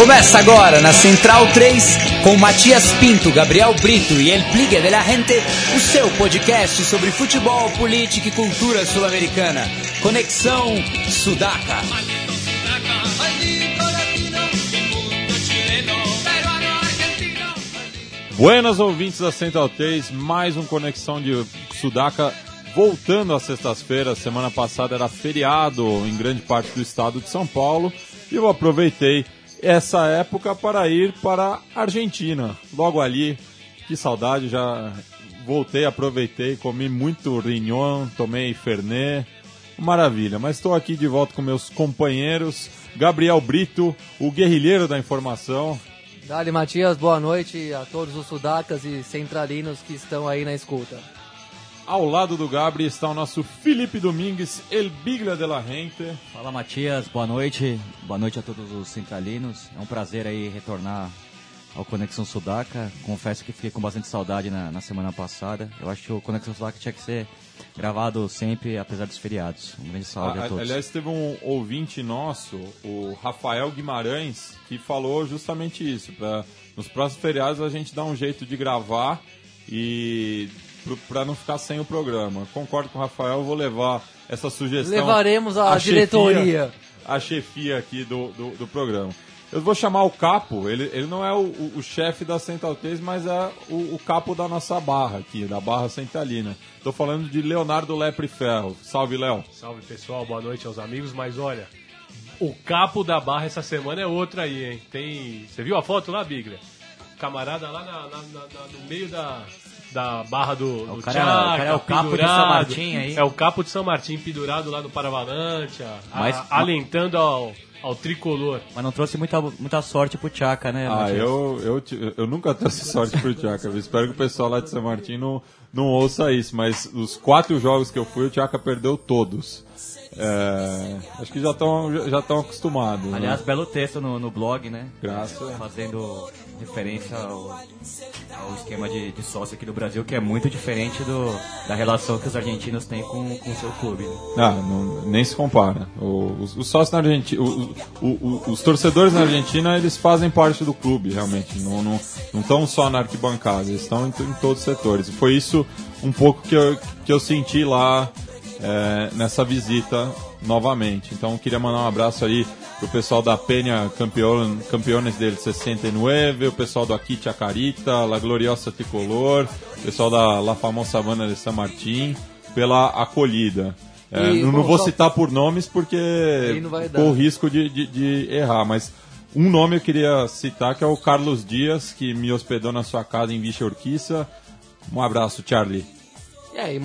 Começa agora na Central 3 com Matias Pinto, Gabriel Brito e El Pligue de la Gente, o seu podcast sobre futebol, política e cultura sul-americana. Conexão Sudaca. Buenas ouvintes da Central 3, mais um Conexão de Sudaca voltando às sextas-feiras. Semana passada era feriado em grande parte do estado de São Paulo e eu aproveitei essa época para ir para a Argentina. Logo ali, que saudade, já voltei, aproveitei, comi muito rinhão, tomei fernet, maravilha. Mas estou aqui de volta com meus companheiros, Gabriel Brito, o guerrilheiro da informação. Dali Matias, boa noite a todos os sudacas e centralinos que estão aí na escuta. Ao lado do Gabri está o nosso Felipe Domingues, El Bigla de la Gente. Fala Matias, boa noite. Boa noite a todos os centralinos. É um prazer aí retornar ao Conexão Sudaca. Confesso que fiquei com bastante saudade na, na semana passada. Eu acho que o Conexão Sudaca tinha que ser gravado sempre, apesar dos feriados. Um grande salve a, a todos. Aliás, teve um ouvinte nosso, o Rafael Guimarães, que falou justamente isso. Pra, nos próximos feriados a gente dá um jeito de gravar e para não ficar sem o programa. Concordo com o Rafael, vou levar essa sugestão. Levaremos a, a diretoria. Chefia, a chefia aqui do, do, do, programa. Eu vou chamar o capo, ele, ele não é o, o, o chefe da Central 3, mas é o, o, capo da nossa barra aqui, da barra centralina. Estou falando de Leonardo Lepre Ferro. Salve, Léo. Salve, pessoal. Boa noite aos amigos. Mas olha, o capo da barra essa semana é outro aí, hein? Tem... Você viu a foto lá, Biglia? Camarada lá na, na, na, no meio da, da barra do, do o cara, Tchaca, o cara é o capo de São Martim aí. É o capo de São Martim pendurado lá no Paravalante, Mas, a, alentando ao, ao tricolor. Mas não trouxe muita, muita sorte pro Tchaca, né? Ah, eu, eu, eu nunca trouxe sorte pro Tchaca. Eu espero que o pessoal lá de São Martim não, não ouça isso, mas os quatro jogos que eu fui, o Tchaca perdeu todos. É, acho que já estão já estão acostumados. Né? Aliás, né? belo texto no, no blog, né? Graças. Fazendo referência ao, ao esquema de, de, sócio aqui do Brasil, que é muito diferente do, da relação que os argentinos têm com o seu clube. Ah, não, nem se compara. Os, os sócios na Argentina, o, o, os torcedores na Argentina, eles fazem parte do clube, realmente. Não não não estão só na arquibancada, eles estão em, em todos os setores. Foi isso um pouco que eu, que eu senti lá é, nessa visita novamente. Então queria mandar um abraço aí pro pessoal da Penha Campeon, Campeones del 69, o pessoal do Aqui Chacarita, La Gloriosa Tricolor, o pessoal da La Famosa Banda de San Martín, pela acolhida. É, e, não, não vou só... citar por nomes porque o risco de, de, de errar, mas um nome eu queria citar que é o Carlos Dias, que me hospedou na sua casa em Vicha Urquiça. Um abraço, Charlie. E aí,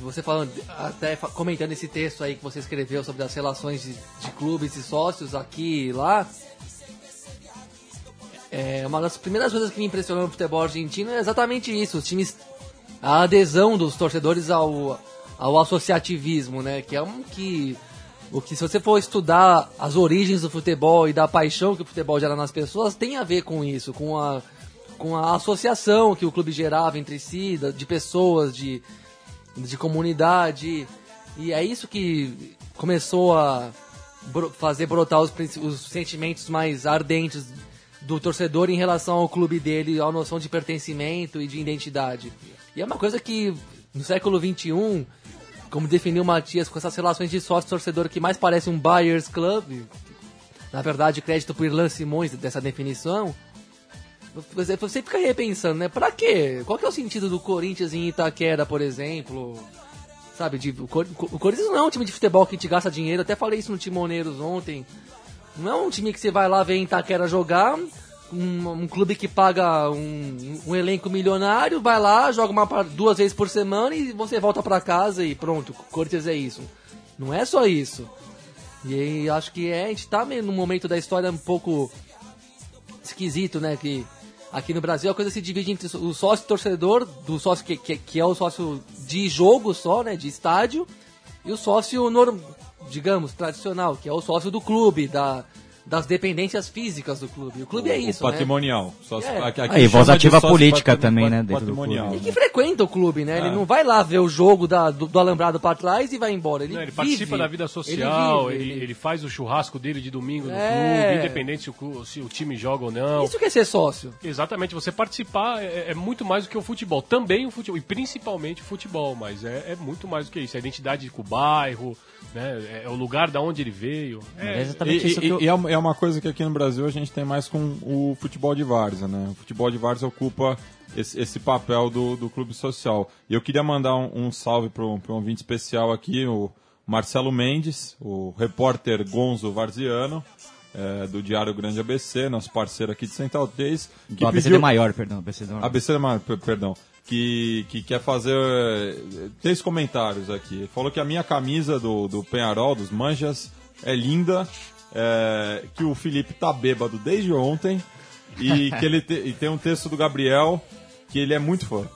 você falando, até comentando esse texto aí que você escreveu sobre as relações de, de clubes e sócios aqui e lá. É, uma das primeiras coisas que me impressionou no futebol argentino é exatamente isso, os times, a adesão dos torcedores ao, ao associativismo, né? Que é um que o que se você for estudar as origens do futebol e da paixão que o futebol gera nas pessoas, tem a ver com isso, com a com a associação que o clube gerava entre si, de pessoas, de de comunidade. E é isso que começou a fazer brotar os, os sentimentos mais ardentes do torcedor em relação ao clube dele, à noção de pertencimento e de identidade. E é uma coisa que no século XXI, como definiu o Matias, com essas relações de sócio-torcedor que mais parece um Buyers Club, na verdade, crédito por Irlan Simões dessa definição, você fica repensando, né? Pra quê? Qual que é o sentido do Corinthians em Itaquera, por exemplo? Sabe, de, o, o Corinthians não é um time de futebol que te gasta dinheiro, até falei isso no Timoneiros ontem. Não é um time que você vai lá ver em Itaquera jogar, um, um clube que paga um, um, elenco milionário, vai lá, joga uma, duas vezes por semana e você volta para casa e pronto, o Corinthians é isso. Não é só isso. E acho que é, a gente tá num momento da história um pouco esquisito, né? Que Aqui no Brasil a coisa se divide entre o sócio torcedor, do sócio que, que, que é o sócio de jogo só, né, de estádio, e o sócio, digamos, tradicional, que é o sócio do clube, da, das dependências físicas do clube. O clube é isso, o né? patrimonial. Só se- É. aqui- aqui Aí, voz chama de ativa política também, né, patrimonial. clube. E que frequenta o clube, né? Ele É. não vai lá ver o jogo da- do, do alambrado pra trás e vai embora. Ele, Não, ele vive, participa da vida social, ele ele, vive, ele faz o churrasco dele de domingo no É. clube, independente se o, se o time joga ou não. Isso que é ser sócio. Exatamente, você participar é, é muito mais do que o futebol. Também o futebol, e principalmente o futebol, mas é, é muito mais do que isso. A identidade com o bairro, né, é o lugar da onde ele veio. É É, exatamente E, isso que e- eu... e é uma- é uma coisa que aqui no Brasil a gente tem mais com o futebol de várzea, né? O futebol de várzea ocupa esse, esse papel do, do clube social. E eu queria mandar um, um salve para um, um ouvinte especial aqui, o Marcelo Mendes, o repórter Gonzo Varziano, é, do Diário Grande ABC, nosso parceiro aqui de Central 3. Que Do ABCD pediu- maior, perdão. ABCD maior. ABC, ma- per- perdão. Que, que quer fazer eh, três comentários aqui. Ele falou que a minha camisa do, do Penharol, dos Manjas, é linda, eh, que o Felipe tá bêbado desde ontem e que ele te- e tem um texto do Gabriel que ele é muito fã.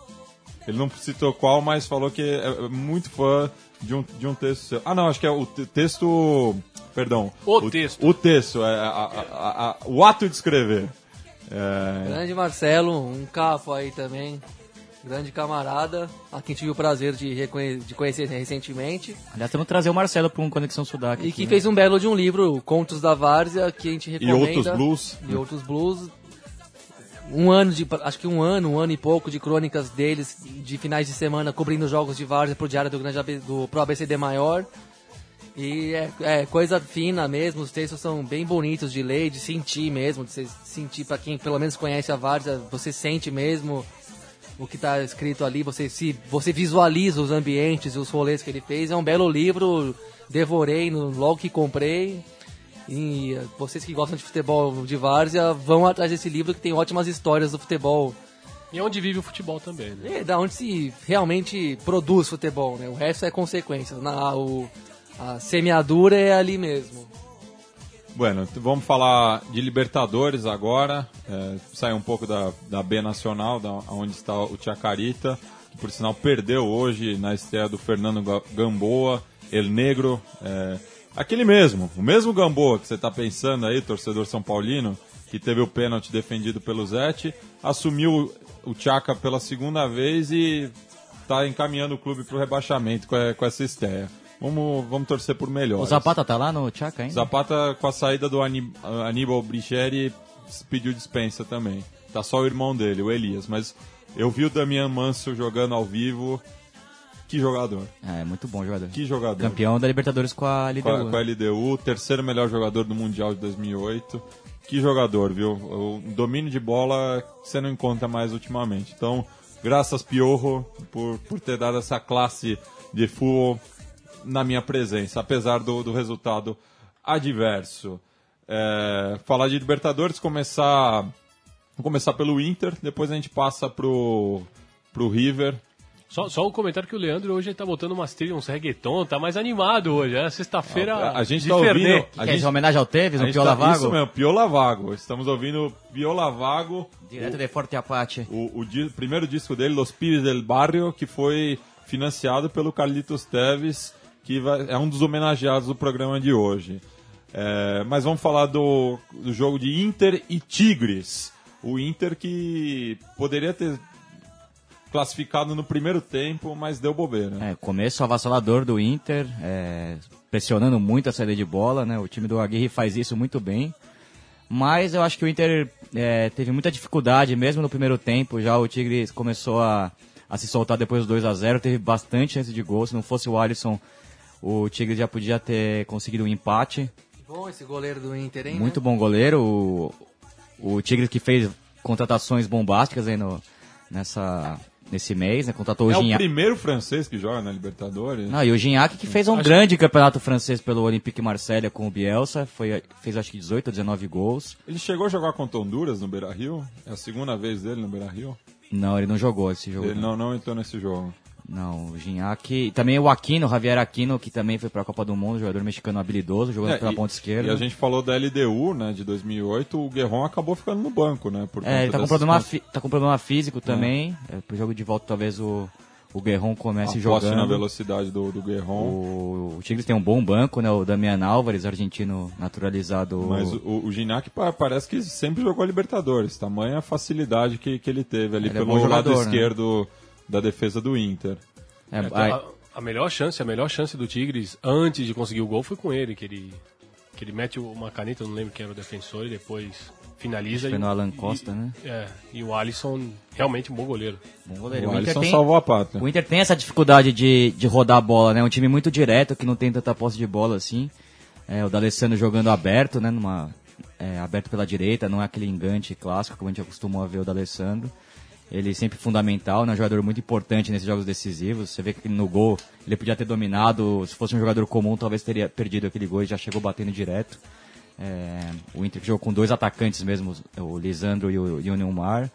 Ele não citou qual, mas falou que é é muito fã de um, de um texto seu. Ah, não, acho que é o te- texto. Perdão. O texto. O texto, é a- a- a- a- o ato de escrever. É, Grande Marcelo, um capo aí também. Grande camarada, a quem tive o prazer de, de conhecer recentemente. Aliás, temos que trazer o Marcelo para um Conexão Sudaca. E aqui, que né? fez um belo de um livro, Contos da Várzea, que a gente e recomenda. outros blues. E outros blues. Um ano de. Acho que um ano, um ano e pouco de crônicas deles, de finais de semana, cobrindo jogos de Várzea pro Diário do Grande AB, do Pro ABCD Maior. E é, é coisa fina mesmo, os textos são bem bonitos de ler, de sentir mesmo, de você sentir para quem pelo menos conhece a Várzea, você sente mesmo o que está escrito ali, você se você visualiza os ambientes e os rolês que ele fez. É um belo livro, devorei no, logo que comprei. E vocês que gostam de futebol de várzea vão atrás desse livro que tem ótimas histórias do futebol. E é onde vive o futebol também, né? É da onde se realmente produz futebol, né? O resto é consequência. Na, o, a semeadura é ali mesmo. Bueno, vamos falar de Libertadores agora. É, sair um pouco da, da B Nacional, da, onde está o Chacarita, que por sinal perdeu hoje na estreia do Fernando Ga- Gamboa, El Negro. é, aquele mesmo, o mesmo Gamboa que você está pensando aí, torcedor São Paulino, que teve o pênalti defendido pelo Zete, assumiu o Chaca pela segunda vez e está encaminhando o clube para o rebaixamento com, a- com essa estreia. Vamos, vamos torcer por melhor. O Zapata tá lá no Chaca ainda? Zapata, com a saída do Ani- Aníbal Bricheri, pediu dispensa também. Tá só o irmão dele, o Elias. Mas eu vi o Damian Manso jogando ao vivo. Que jogador. É, muito bom jogador. Que jogador. Campeão da Libertadores com a LDU. Com a, com a LDU, terceiro melhor jogador do Mundial de 2008. Que jogador, viu? O domínio de bola você não encontra mais ultimamente. Então, graças Piorro por, por ter dado essa classe de futebol na minha presença, apesar do, do resultado adverso. É, falar de Libertadores, começar, vamos começar pelo Inter, depois a gente passa pro, pro River. Só, só um comentário que o Leandro hoje tá botando umas trilhas, uns reggaeton, tá mais animado hoje, é sexta-feira A- a gente de tá ouvindo- Fernet. a Que é gente- de homenagem ao no gente Piola tá- Vago? Isso mesmo, Piola Vago. Estamos ouvindo Piola Vago, Direto de Forte Apache. o, o di- primeiro disco dele, Los Pires del Barrio, que foi financiado pelo Carlitos Teves, que vai- é um dos homenageados do programa de hoje. É, mas vamos falar do, do jogo de Inter e Tigres. O Inter que poderia ter classificado no primeiro tempo, mas deu bobeira. É, começo avassalador do Inter, é, pressionando muito a saída de bola, né? O time do Aguirre faz isso muito bem. Mas eu acho que o Inter é, teve muita dificuldade, mesmo no primeiro tempo. Já o Tigres começou a, a se soltar depois do 2 a 0 teve bastante chance de gol. Se não fosse o Alisson, o Tigres já podia ter conseguido um empate. Bom esse goleiro do Inter, hein? Muito né? bom goleiro. O, o Tigres que fez contratações bombásticas aí no, nessa, nesse mês, né? Contratou É o o Gignac. primeiro francês que joga na Libertadores. Não, e o Gignac que fez um grande campeonato francês pelo Olympique Marseille com o Bielsa, foi, fez acho que 18 ou 19 gols. Ele chegou a jogar contra Honduras no Beira-Rio? É a segunda vez dele no Beira-Rio? Não, ele não jogou esse jogo. Ele não, não entrou nesse jogo. Não, o Gignac. Também o Aquino, o Javier Aquino, que também foi pra Copa do Mundo, jogador mexicano habilidoso, jogando É, pela e- ponta esquerda. E a gente falou da LDU, né, de 2008, o Guerron acabou ficando no banco, né? É, ele tá com, problema, fi- tá com problema físico também. É, pro jogo de volta, talvez o, o Guerron comece na jogando. velocidade do, do Guerron. O, o Tigres tem um bom banco, né? O Damian Álvares, argentino naturalizado. Mas o, o Gignac pa- parece que sempre jogou a Libertadores. Tamanha a facilidade que, que ele teve ali Ele é pelo bom lado jogador, né? Da defesa do Inter. É, É, a, a melhor chance, a melhor chance do Tigres antes de conseguir o gol foi com ele, que ele que ele mete uma caneta, eu não lembro quem era o defensor e depois finaliza. Foi e, no Alan e- Costa, né? É, e o Alisson realmente um bom goleiro. bom goleiro. O O Inter, Alisson tem, salvou a pátria. o Inter tem essa dificuldade de, de rodar a bola, né? Um time muito direto, que não tem tanta posse de bola assim. É, o D'Alessandro jogando aberto, né? Numa, é, aberto pela direita, não é aquele engante clássico como a gente acostumou a ver o D'Alessandro. Ele sempre fundamental, né? Um jogador muito importante nesses jogos decisivos. Você vê que no gol ele podia ter dominado. Se fosse um jogador comum, talvez teria perdido aquele gol e já chegou batendo direto. É, o Inter jogou com dois atacantes mesmo, o Lisandro e o, e o Neymar.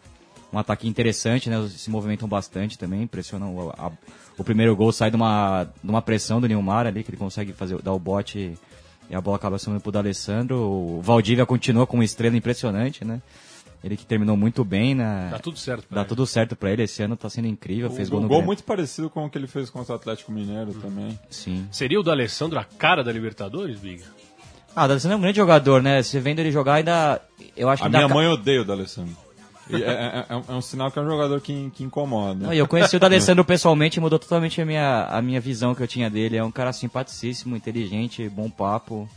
Um ataque interessante, né? Se movimentam bastante também, impressionam. O, a- o primeiro gol sai de uma, de uma pressão do Neymar ali, que ele consegue fazer, dar o bote e, a bola acaba subindo pro D'Alessandro. O Valdívia continua com uma estrela impressionante, né? Ele que terminou muito bem, né? Dá tudo certo pra Dá ele. tudo certo pra ele, esse ano tá sendo incrível, fez gol um no gol Grêmio. muito parecido com o que ele fez contra o Atlético Mineiro também. Sim. Seria o do Alessandro a cara da Libertadores, Biga? Ah, o D'Alessandro é um grande jogador, né? Você vendo ele jogar ainda... Eu acho que A ainda minha ca- mãe odeia o D'Alessandro. E É, é- é um- é um sinal que é um jogador que, que incomoda. Não, e eu conheci o D'Alessandro pessoalmente e mudou totalmente a minha, a minha visão que eu tinha dele. É um cara simpaticíssimo, inteligente, bom papo.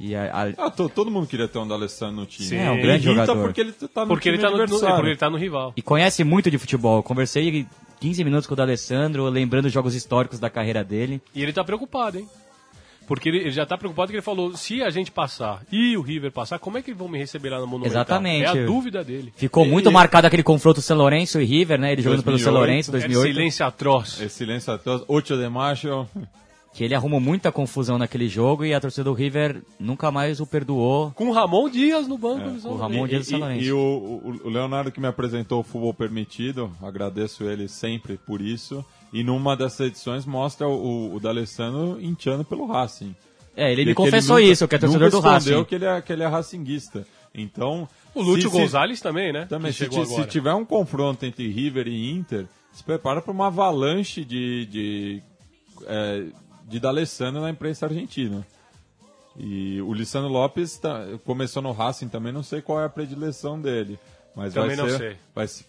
E a- a- Ah, to- todo mundo queria ter um D'Alessandro no time. Sim, é um grande Irrita jogador. porque ele tá no Porque ele, time tá no, é porque ele tá no rival. E conhece muito de futebol. Eu Conversei 15 minutos com o D'Alessandro, lembrando os jogos históricos da carreira dele. E ele tá preocupado, hein? Porque ele, ele já tá preocupado que ele falou, se a gente passar e o River passar, como é que vão me receber lá no Monumental? Exatamente. É a dúvida dele. Ficou muito marcado aquele confronto São Lourenço e River, né? Ele jogando pelo São 2008. Lourenço, É 2008. silêncio atroz. Esse silêncio até 8 de macho. Que ele arrumou muita confusão naquele jogo e a torcida do River nunca mais o perdoou. Com o Ramon Dias no banco. do São o. Ramon Dias do São E, e o, o- Leonardo que me apresentou o Futebol Permitido, agradeço ele sempre por isso. E numa dessas edições mostra o, o D'Alessandro inchando pelo Racing. É, ele me confessou nunca- isso, que é torcedor do Racing. que ele é, que ele é racinguista. Então... O Lúcio se- Gonzalez também, né? Também, se, se tiver um confronto entre River e Inter, se prepara para uma avalanche de, de, é, de D'Alessandro na imprensa argentina. E o Lissandro Lopes tá- começou no Racing também, não sei qual é a predileção dele. Mas Também vai não ser, sei. vai se-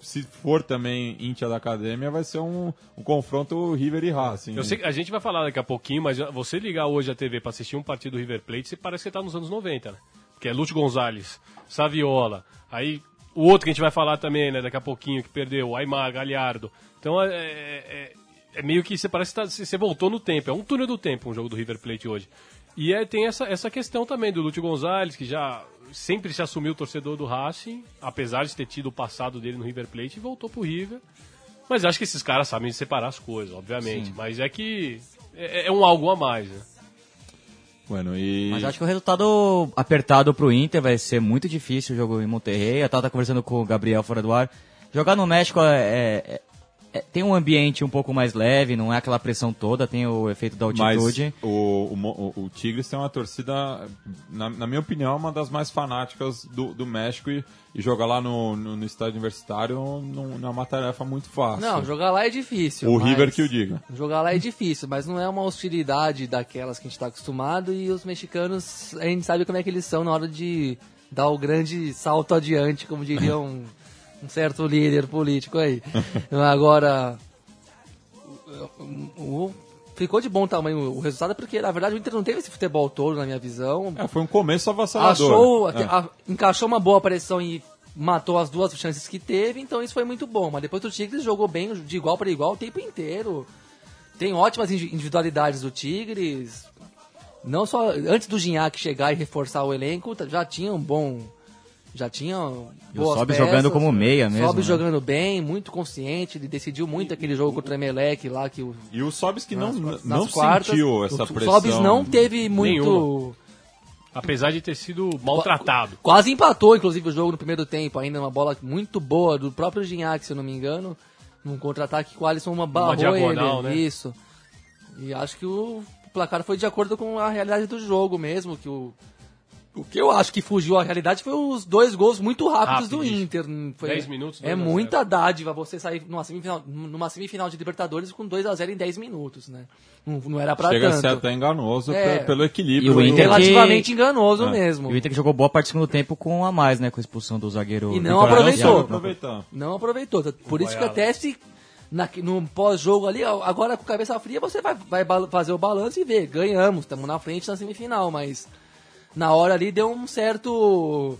se, for também Intia da Academia, vai ser um, um confronto River e Racing. Eu sei a gente vai falar daqui a pouquinho, mas você ligar hoje a TV pra assistir um partido do River Plate, você parece que tá nos anos 90, né? Que é Lúcio Gonzalez, Saviola, aí o outro que a gente vai falar também, né, daqui a pouquinho, que perdeu, Aymar, Galhardo. Então é, é- é meio que você parece que tá- você voltou no tempo, é um túnel do tempo um jogo do River Plate hoje. E é, tem essa, essa questão também do Lúcio Gonzalez, que já sempre se assumiu torcedor do Racing, apesar de ter tido o passado dele no River Plate, e voltou pro River. Mas acho que esses caras sabem separar as coisas, obviamente. Mas é que é, é um algo a mais, né? Bueno, e... Mas acho que o resultado apertado pro Inter vai ser muito difícil o jogo em Monterrey. Eu tava conversando com o Gabriel fora do ar. Jogar no México é, é- é- tem um ambiente um pouco mais leve, não é aquela pressão toda, tem o efeito da Mas altitude. o, o, o, o Tigres tem uma torcida, na, na minha opinião, uma das mais fanáticas do, do México e, e jogar lá no, no, no estádio universitário não, não é uma tarefa muito fácil. Não, jogar lá é difícil. o mas- River que o diga. Jogar lá é difícil, mas não é uma hostilidade daquelas que a gente tá acostumado e os mexicanos, a gente sabe como é que eles são na hora de dar o grande salto adiante, como diria um, certo líder político aí. Agora, o- ficou de bom tamanho o resultado, porque na verdade o Inter não teve esse futebol todo, na minha visão. É, foi um começo avassalador. Achou, É. a- encaixou uma boa pressão e matou as duas chances que teve, então isso foi muito bom. Mas depois o Tigres jogou bem de igual para igual o tempo inteiro. Tem ótimas indi- individualidades do Tigres. Não só antes do Gignac chegar e reforçar o elenco, já tinha um bom já tinha E o boas Sobe peças. jogando como meia mesmo, Sobe né? jogando bem, muito consciente, ele decidiu muito aquele jogo contra o Emelec lá que o E o Sobis que não, nas não quartas, sentiu essa o pressão. Sobis não teve muito Nenhuma. Apesar de ter sido maltratado. Quase empatou, inclusive, o jogo no primeiro tempo. Ainda uma bola muito boa do próprio Gignac, se eu não me engano. Num contra-ataque com o Alisson uma barrou diagonal, ele. né? Isso. E acho que o placar foi de acordo com a realidade do jogo mesmo, que o O que eu acho que fugiu à realidade foi os dois gols muito rápidos do Rapidíssimo. Inter. Foi, 10 minutos, É 2 a 0. muita dádiva você sair numa semifinal, numa semifinal de Libertadores com 2 a 0 em 10 minutos, né? Não, não era pra Chega a tanto. ser até enganoso É. pe- pelo equilíbrio. E o Inter do- Relativamente que- enganoso É. mesmo. E o Inter que jogou boa parte do segundo tempo com a mais, né? Com a expulsão do zagueiro. E não aproveitou. Araújo. aproveitar. Não aproveitou. Por isso que Goiaba. até se na- no pós-jogo ali, agora com cabeça fria, você vai, vai fazer o balanço e ver. Ganhamos, estamos na frente na semifinal, mas na hora ali deu um certo.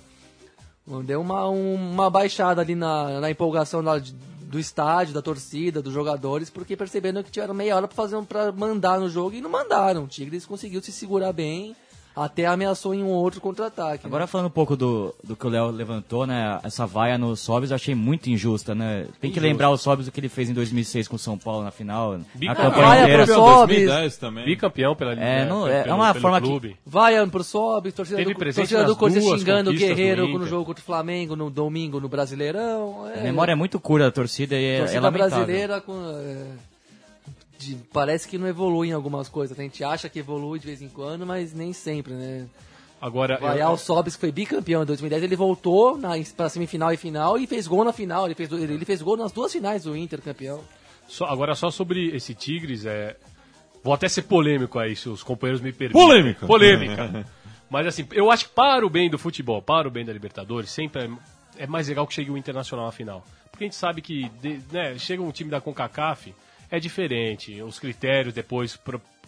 Deu uma, um- uma baixada ali na, na empolgação da- do estádio, da torcida, dos jogadores, porque percebendo que tiveram meia hora para fazer para mandar no jogo e não mandaram. O Tigres conseguiu se segurar bem, até ameaçou em um outro contra-ataque. né? Agora falando um pouco do, do que o Léo levantou, né? Essa vaia no Sobis eu achei muito injusta, né? Tem que lembrar o Sobis o que ele fez em 2006 com o São Paulo na final. A Bicampeão. campanha Vaia inteira. pro Sobis. 2010 também. Bicampeão pela É, não- é pelo- uma pelo forma que- clube. Vai pro Sobe, torcida Teve do, presente torcida do Corinthians xingando o Guerreiro no jogo contra o Flamengo, no domingo no Brasileirão. É, A memória é muito curta da torcida e é, é torcida lamentável. brasileira com, é, de- parece que não evolui em algumas coisas. A gente acha que evolui de vez em quando, mas nem sempre, né? Agora, Vai eu- Sobis, que foi bicampeão em 2010, ele voltou na, pra semifinal e final e fez gol na final. Ele fez, ele fez gol nas duas finais do Inter, campeão. só- agora só sobre esse Tigres, é, vou até ser polêmico aí, se os companheiros me permitem. Polêmica. Polêmica. Mas assim, eu acho que para o bem do futebol, para o bem da Libertadores, sempre é, é mais legal que chegue o Internacional na final. Porque a gente sabe que de- né, chega um time da CONCACAF, é diferente. Os critérios depois,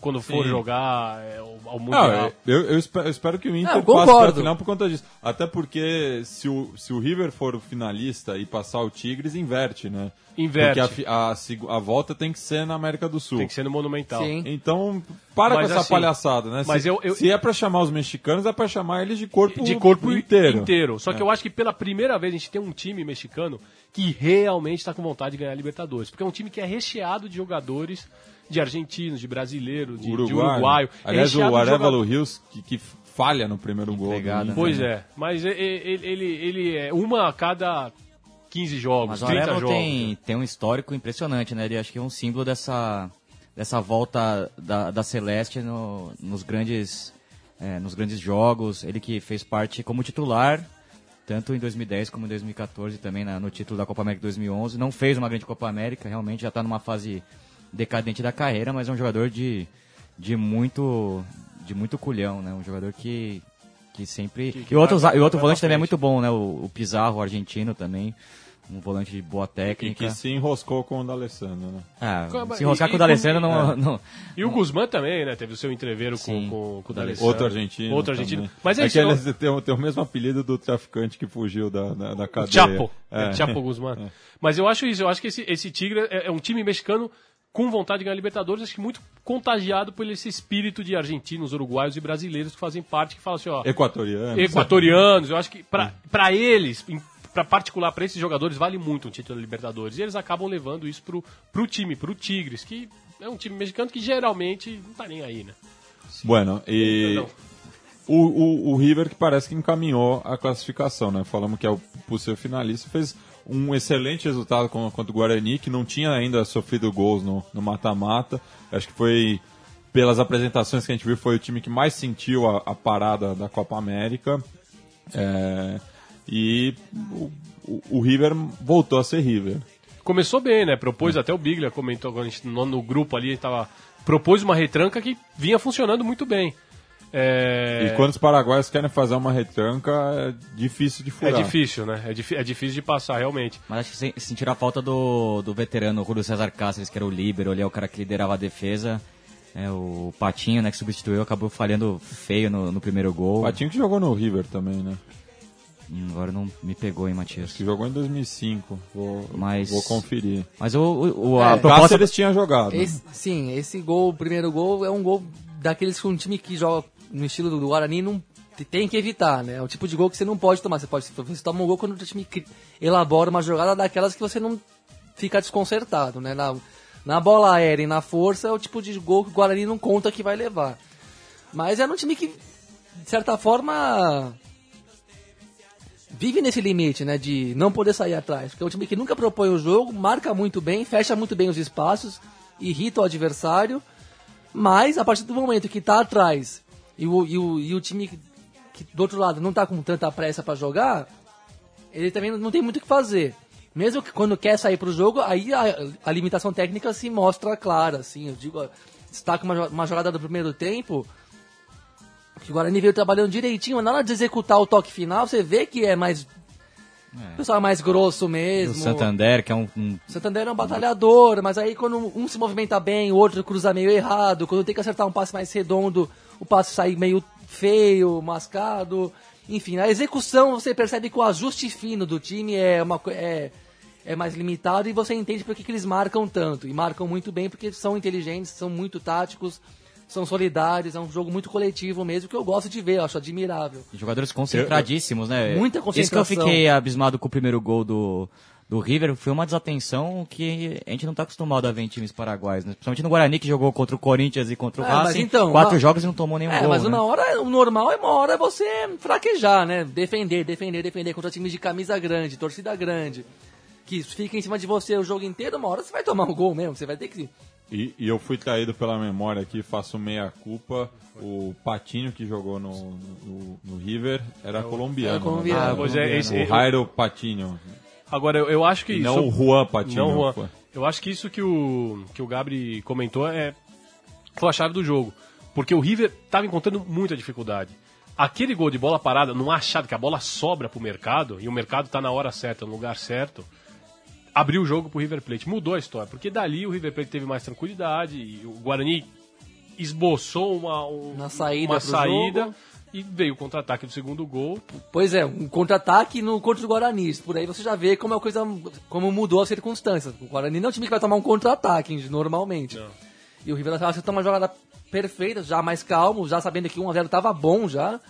quando for Sim. jogar é, ao, ao Não, Mundial. eu, eu espero, eu espero que o Inter Não, passe concordo. pra final por conta disso. Até porque se o, se o River for o finalista e passar o Tigres, inverte, né? Inverte. Porque a, a, a volta tem que ser na América do Sul. Tem que ser no Monumental. Sim. Então, para Mas com essa assim, palhaçada, né? mas se, eu- eu- se é pra chamar os mexicanos, é pra chamar eles de corpo, de corpo inteiro. inteiro. Só que É. eu acho que pela primeira vez a gente tem um time mexicano que realmente está com vontade de ganhar a Libertadores. Porque é um time que é recheado de jogadores de argentinos, de brasileiros, de, de Uruguai. uruguaio. Aliás, o Arevalo jogadores. Rios, que, que falha no primeiro gol. Pegada, Pois né? é, mas ele, ele, ele é uma a cada 15 jogos, Mas o 30 Arevalo jogos. tem, tem um histórico impressionante, né? Ele acho que é um símbolo dessa, dessa volta da, da Celeste no- nos, grandes, é, nos grandes jogos. Ele que fez parte como titular, tanto em 2010 como em 2014 também na- no título da Copa América 2011. Não fez uma grande Copa América, realmente já está numa fase decadente da carreira, mas é um jogador de, de muito de muito culhão, né? Um jogador que que sempre Que- que e o outro, vai- za- e outro volante também é muito bom, né? O, o Pizarro, o argentino também, um volante de boa E técnica. que se enroscou com o D'Alessandro, né? Ah, E- se enroscar e- com o D'Alessandro não, é. não, E o Guzmán também, né? Teve o seu entreveiro com, Sim, com, com o o D'Alessandro. Outro argentino. Outro argentino. também. Mas é, é que ele tem, o- tem o mesmo apelido do traficante que fugiu da, da, da cadeia. Chapo. É. É. Chapo Guzmán. Mas eu acho isso, eu acho que esse, esse Tigre é, é um time mexicano com vontade de ganhar Libertadores, acho que muito contagiado por esse espírito de argentinos, uruguaios e brasileiros que fazem parte, que falam assim, ó, Equatoriano. equatorianos, eu acho que pra pra eles, pra particular pra esses jogadores, vale muito um título da Libertadores. E eles acabam levando isso pro, pro time, pro Tigres, que é um time mexicano que geralmente não tá nem aí, né? Bueno, e o, o, o River que parece que encaminhou a classificação, né? Falamos que é o possível finalista, fez um excelente resultado contra o Guarani, que não tinha ainda sofrido gols no mata-mata. Acho que foi, pelas apresentações que a gente viu, foi o time que mais sentiu a, a parada da Copa América. É, e o, o- o River voltou a ser River. Começou bem, né? Propôs até o Biglia comentou quando a gente, no, no grupo ali, tava, propôs uma retranca que vinha funcionando muito bem. É, E quando os paraguaios querem fazer uma retranca, é difícil de é furar. difícil, né? É, é difícil de passar, realmente. Mas acho que se- sentiram a falta do, do veterano Julio César Cáceres, que era o líbero, ali é o cara que liderava a defesa. É, o Patinho, né, que substituiu, acabou falhando feio no, no primeiro gol. Patinho que jogou no River também, né? Hum, agora não me pegou, hein, Matias. Que jogou em 2005. Vou, Mas- vou conferir. Mas o, o, o- a É. proposta... Cáceres tinha jogado. Esse- sim, esse gol, o primeiro gol, é um gol daqueles que um time que joga no estilo do Guarani não te- tem que evitar, né? É o tipo de gol que você não pode tomar. Você pode você toma um gol quando o time elabora uma jogada daquelas que você não fica desconcertado, né? Na, na bola aérea e na força é o tipo de gol que o Guarani não conta que vai levar. Mas é um time que, de certa forma, vive nesse limite, né? De não poder sair atrás. Porque é um time que nunca propõe o jogo, marca muito bem, fecha muito bem os espaços, irrita o adversário. Mas a partir do momento que tá atrás e o, e o, e o time que do outro lado não tá com tanta pressa pra jogar, ele também não tem muito o que fazer. Mesmo que quando quer sair pro jogo, aí a, a limitação técnica se mostra clara, assim. Eu digo, destaca uma, uma jogada do primeiro tempo, que o Guarani veio trabalhando direitinho, mas na hora de executar o toque final, você vê que é mais. O pessoal é mais grosso O mesmo. Santander, que é um, um O Santander é um batalhador, mas aí quando um se movimenta bem, o outro cruza meio errado, quando tem que acertar um passe mais redondo, o passe sai meio feio, mascado. Enfim, a execução você percebe que o ajuste fino do time é, uma, é, é mais limitado e você entende por que, que eles marcam tanto. E marcam muito bem porque são inteligentes, são muito táticos, são solidários, é um jogo muito coletivo mesmo, que eu gosto de ver, eu acho admirável. Jogadores concentradíssimos, né? Muita Isso que eu concentração. fiquei abismado com o primeiro gol do, do River foi uma desatenção que a gente não está acostumado a ver em times paraguaios, né? Principalmente no Guarani, que jogou contra o Corinthians e contra o É, Racing. então, quatro uma- jogos e não tomou nenhum É, gol, mas né? uma hora, o normal é uma hora você fraquejar, né? Defender, defender, defender contra times de camisa grande, torcida grande, que fica em cima de você o jogo inteiro, uma hora você vai tomar um gol mesmo, você vai ter que... E, e eu fui traído pela memória aqui, faço meia culpa. O Patinho que jogou no, no, no River era colombiano. era colombiano. né? Ah, pois é, esse- o Jairo Patinho. Agora, eu, eu acho que E isso... não o Juan Patinho. Não, Juan. Eu acho que isso que o, que o Gabri comentou é, foi a chave do jogo. Porque o River estava encontrando muita dificuldade. Aquele gol de bola parada, não achado que a bola sobra pro mercado, e o mercado tá na hora certa, no lugar certo, abriu o jogo pro River Plate. Mudou a história, porque dali o River Plate teve mais tranquilidade, e o Guarani esboçou uma, um- Uma saída uma saída jogo. E veio o contra-ataque do segundo gol. Pois é, um contra-ataque no contra o Guarani, por aí você já vê como é a coisa, como mudou as circunstâncias. O Guarani não é um time que vai tomar um contra-ataque, normalmente. Não. E o River acertou uma jogada perfeita, já mais calmo, já sabendo que 1x0 tava bom já.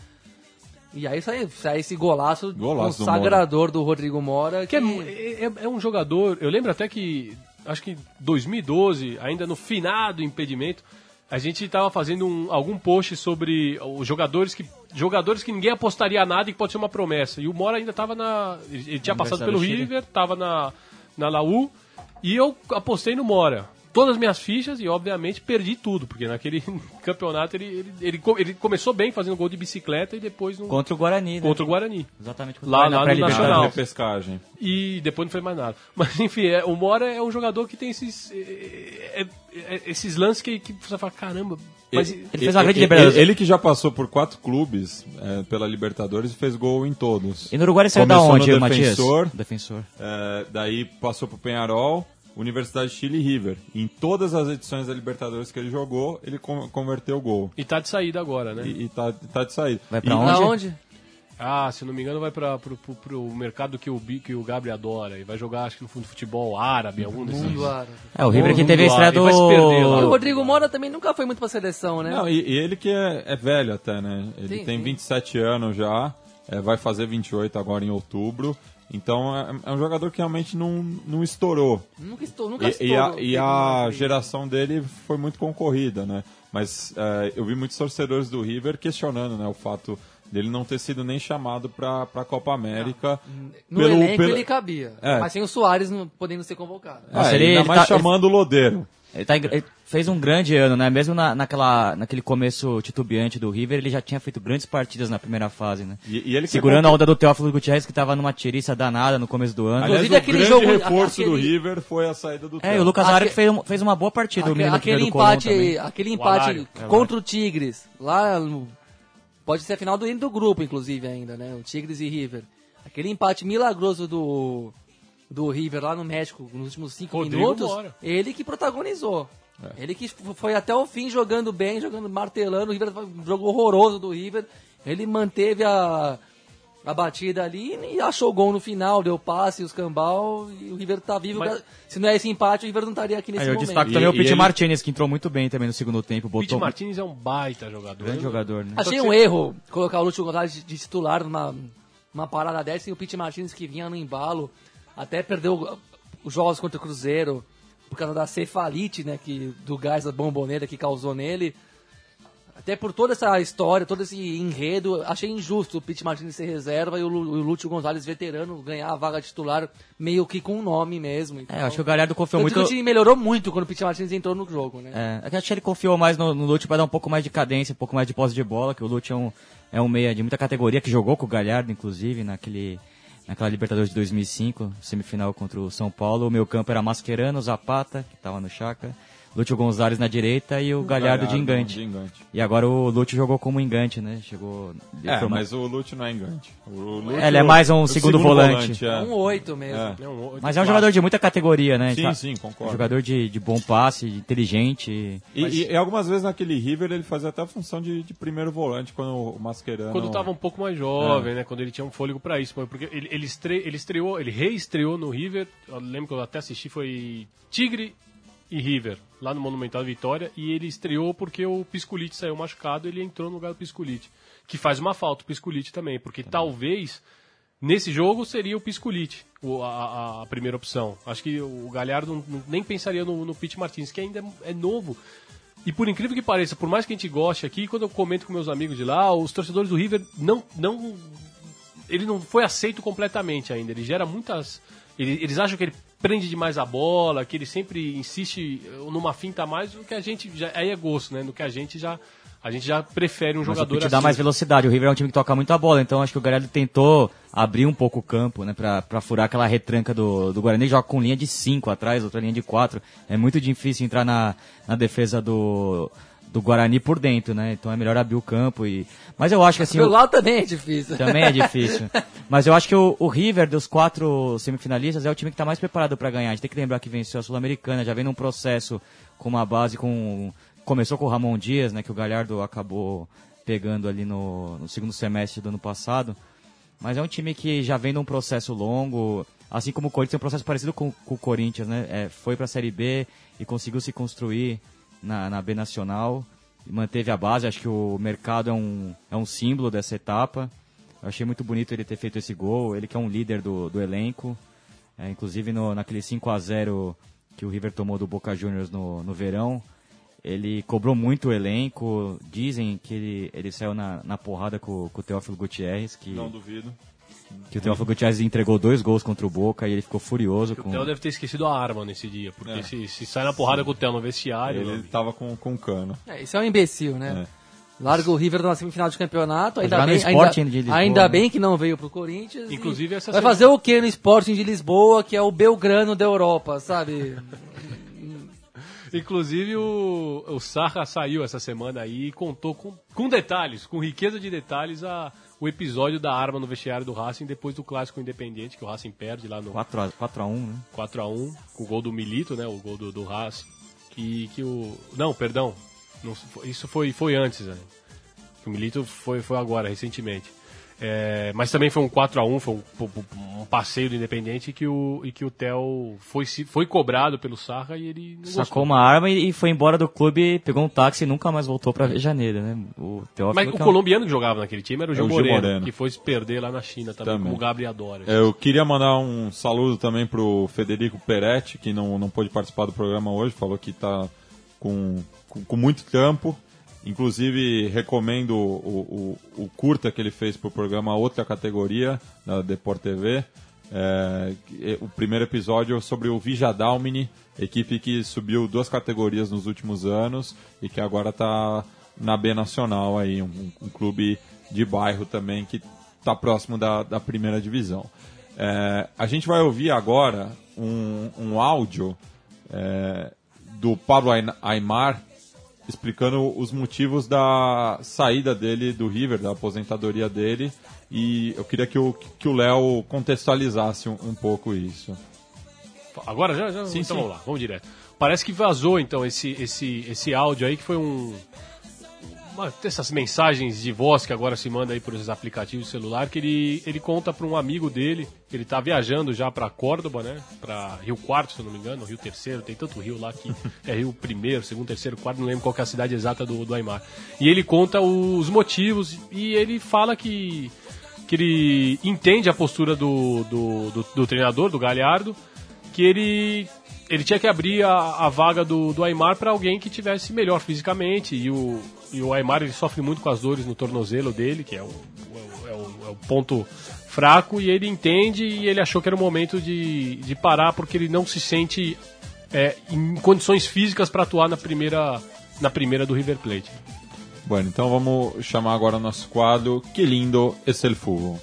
E aí sai, sai esse golaço, Golaço do consagrador do, Rodrigo Mora. Que é, é- é um jogador, eu lembro até que, acho que 2012, ainda no finado impedimento, a gente estava fazendo um- algum post sobre os jogadores que, jogadores que ninguém apostaria nada e que pode ser uma promessa. E o Mora ainda estava na. Ele, ele tinha passado pelo. River, estava na, na Laú, e eu apostei no Mora. Todas as minhas fichas e, obviamente, perdi tudo, porque naquele campeonato ele, ele, ele, ele começou bem fazendo gol de bicicleta e depois no, Contra o Guarani, né? contra o Guarani. Exatamente. Contra Lá- o Guarani lá na no. Nacional. Repescagem. E depois não foi mais nada. Mas enfim, é, o Mora é um jogador que tem esses. é, é, é, esses lances que, que você fala, caramba. Mas, ele, Ele fez uma grande ele- Libertadores. ele que já passou por quatro clubes é, pela Libertadores e fez gol em todos. E no Uruguai ele saiu da Começou onde, no Matias? Defensor. Defensor. É, daí passou pro Penharol, Universidade de Chile e River. Em todas as edições da Libertadores que ele jogou, ele con- converteu gol. e tá de saída agora, né? E, e tá, tá de saída. Vai pra E- onde? Onde? Ah, se não me engano, vai para pro, pro, pro mercado que o, Bi- que o Gabriel adora. E vai jogar, acho que no fundo futebol árabe, algum desses. Mundo árabe. É, o River que teve a estreia se perder. E o do... Rodrigo Mora também nunca foi muito pra seleção, né? Não, e, e ele que é, é velho até, né? Ele Sim, tem sim. 27 anos já, é, vai fazer 28 agora em outubro. Então é, é um jogador que realmente não, não estourou. Nunca estou, nunca E, e a, estourou. e a geração dele foi muito concorrida, né? Mas é, eu vi muitos torcedores do River questionando né, o fato dele não ter sido nem chamado para a Copa América. No pelo- elenco pelo- ele cabia. É. Mas sem o Soares não podendo ser convocado. É, Nossa, ele- ainda ele mais tá- chamando o Lodeiro. Ele, tá ele fez um grande ano, né? Mesmo na, naquela, naquele começo titubeante do River, ele já tinha feito grandes partidas na primeira fase, né? E, e ele Segurando é a onda do Teófilo Gutierrez, que tava numa tiriça danada no começo do ano. Aliás, Inclusive, o aquele grande jogo- reforço do aquele- River foi a saída do É, e o. Lucas Aque- fez, um- fez uma boa partida, o Aque- aquele do empate, aquele O empate Alário. contra o Tigres, lá no- pode ser a final do, do grupo, inclusive, ainda, né? O Tigres e River. Aquele empate milagroso do, do River lá no México, nos últimos cinco Rodrigo minutos, Mora. ele que protagonizou. É. Ele que foi até o fim jogando bem, jogando, martelando. O River foi um jogo horroroso do River. Ele manteve a, a batida ali e achou o gol no final, deu passe, os cambal. E o River tá vivo. Mas- Se não é esse empate, o River não estaria aqui nesse Aí eu momento. destaco E- também o e Pete ele- Martinez, que entrou muito bem também no segundo tempo. Pete Botou Martins é um baita jogador. grande jogador, né? Achei um erro colocar o Lúcio Gonzalez de, de titular numa, numa parada dessa e o Pete Martins que vinha no embalo, até perdeu os jogos contra o Cruzeiro por causa da cefalite, né, que, do gás da bomboneira que causou nele. até por toda essa história, todo esse enredo, achei injusto o Pete Martinez ser reserva e o, Lu- o Lúcio Gonzalez, veterano, ganhar a vaga titular meio que com o nome mesmo. Então, É, acho que o Galhardo confiou Tanto que muito. o time melhorou muito quando o Pete Martinez entrou no jogo, né? É, é que acho que ele confiou mais no, no Lute para dar um pouco mais de cadência, um pouco mais de posse de bola, que o Lute é um, é um meia de muita categoria, que jogou com o Galhardo, inclusive, naquele, naquela Libertadores de 2005, semifinal contra o São Paulo. O meu campo era Mascherano, Zapata, que estava no Chaca, Lúcio Gonzalez na direita e o Galhardo, de engante. de engante. E agora o Lute jogou como engante, né? Chegou... É, mas o Lute não é engante. O Lute- Ele é mais um o segundo volante. É é. um oito mesmo. É. É um- Mas é um jogador de muita categoria, né? Sim, Tá- sim, concordo. Um jogador de, de bom passe, inteligente. E, e- e algumas vezes naquele River ele fazia até a função de, de primeiro volante quando o Mascherano... Quando estava um pouco mais jovem, né? Quando ele tinha um fôlego pra isso. Porque ele, ele, estre, ele estreou, ele reestreou no River. Eu lembro que eu até assisti, foi Tigre e River, lá no Monumental Vitória. E ele estreou porque o Piscolite saiu machucado ele entrou no lugar do Piscolite. Que faz uma falta o Piscolite também, porque talvez nesse jogo seria o Piscolite a, a- primeira opção. Acho que o Galhardo nem pensaria no, no Pete Martins, que ainda é novo. E por incrível que pareça, por mais que a gente goste aqui, quando eu comento com meus amigos de lá, os torcedores do River não. não ele não foi aceito completamente ainda. Ele gera muitas. ele- eles acham que ele prende demais a bola, que ele sempre insiste numa finta a mais do que a gente. Já, aí é gosto, né? Do que a gente já. A gente já prefere um Mas o jogador Pitt dá assim. mais velocidade. O River é um time que toca muita bola, então acho que o Galhardo tentou abrir um pouco o campo, né, pra, pra furar aquela retranca do, do Guarani. Joga com linha de 5 atrás, outra linha de 4. É muito difícil entrar na, na defesa do, do Guarani por dentro, né? Então é melhor abrir o campo. E... Mas eu acho que assim. O- lado também é difícil. Também é difícil. Mas eu acho que o, o River, dos quatro semifinalistas, é o time que está mais preparado para ganhar. A gente tem que lembrar que venceu a Sul-Americana, já vem num processo com uma base com. Começou com o Ramon Dias, né? Que o Galhardo acabou pegando ali no, no segundo semestre do ano passado. Mas é um time que já vem num processo longo, assim como o Corinthians, é um processo parecido com, com o Corinthians, né? É, foi para a Série B e conseguiu se construir na, na B Nacional manteve a base. Acho que o mercado é um, é um símbolo dessa etapa. Eu achei muito bonito ele ter feito esse gol. Ele que é um líder do, do elenco. É, inclusive no, naquele 5 a 0 que o River tomou do Boca Juniors no, no verão. Ele cobrou muito o elenco. Dizem que ele, ele saiu na, na porrada com, com o Teófilo Gutierrez. Que, Não duvido. Que o Teófilo Gutierrez entregou dois gols contra o Boca e ele ficou furioso. O Com... Theo deve ter esquecido a arma nesse dia, porque É. se, se sai na porrada com o Theo no vestiário. Ele tava com, com cano. É, isso é um imbecil, né? Larga o River na semifinal de campeonato, ainda bem, ainda, de Lisboa, ainda né? bem que não veio pro Corinthians. Inclusive, essa vai semana- fazer o que no Sporting de Lisboa, que é o Belgrano da Europa, sabe? Inclusive o, o Sarra saiu essa semana aí e contou com, com detalhes, com riqueza de detalhes, a, o episódio da arma no vestiário do Racing depois do clássico independente, que o Racing perde lá no 4 a, 4 a 1 né? 4x1, com o gol do Milito, né? O gol do, do Racing. Que, que o. Não, perdão. Não, isso foi, foi antes, né? O Milito foi, foi agora, recentemente. É, mas também foi um 4x1, foi um, um passeio do Independente que o, e que o Theo foi, foi cobrado pelo Sarra e ele não Sacou gostou. uma arma e e foi embora do clube, pegou um táxi e nunca mais voltou pra Janeiro, né? O Teófilo Mas o que é um- colombiano que jogava naquele time era o Gil, o Gil Moreno, Moreno. que foi se perder lá na China também, Também. como o Gabriel Adora. Eu queria mandar um saludo também pro Federico Peretti, que não, não pôde participar do programa hoje, falou que tá com, com, com muito trampo. Inclusive, recomendo o, o, o curta que ele fez pro programa Outra Categoria, da Deport TV. É, que- o primeiro episódio é sobre o Vijadalmini, equipe que subiu duas categorias nos últimos anos e que agora está na B Nacional aí, um, um clube de bairro também que está próximo da, da primeira divisão. É, a gente vai ouvir agora um, um áudio é, do Pablo Aymar explicando os motivos da saída dele do River, da aposentadoria dele. E eu queria que o que o Léo contextualizasse um, um pouco isso. Agora já? já Sim, então sim. vamos lá, vamos direto. Parece que vazou então esse, esse, esse áudio aí que foi um. Uma dessas mensagens de voz que agora se manda aí por esses aplicativos de celular, que ele, ele conta para um amigo dele, que ele tá viajando já para Córdoba, né? Para Rio Quarto, se eu não me engano, Rio Terceiro, tem tanto rio lá que é Rio Primeiro, Segundo, Terceiro, Quarto, não lembro qual que é a cidade exata do, do Aymar. E ele conta os motivos e ele fala que que ele entende a postura do, do, do, do treinador, do Galhardo, que ele, ele tinha que abrir a, a vaga do, do Aymar para alguém que tivesse melhor fisicamente. E o, e o Aymar ele sofre muito com as dores no tornozelo dele, que é o, é o, é o ponto fraco, e ele entende e ele achou que era o momento de, de parar porque ele não se sente é, em condições físicas para atuar na primeira, na primeira do River Plate. Bueno, então vamos chamar agora o nosso quadro Que lindo es el fútbol.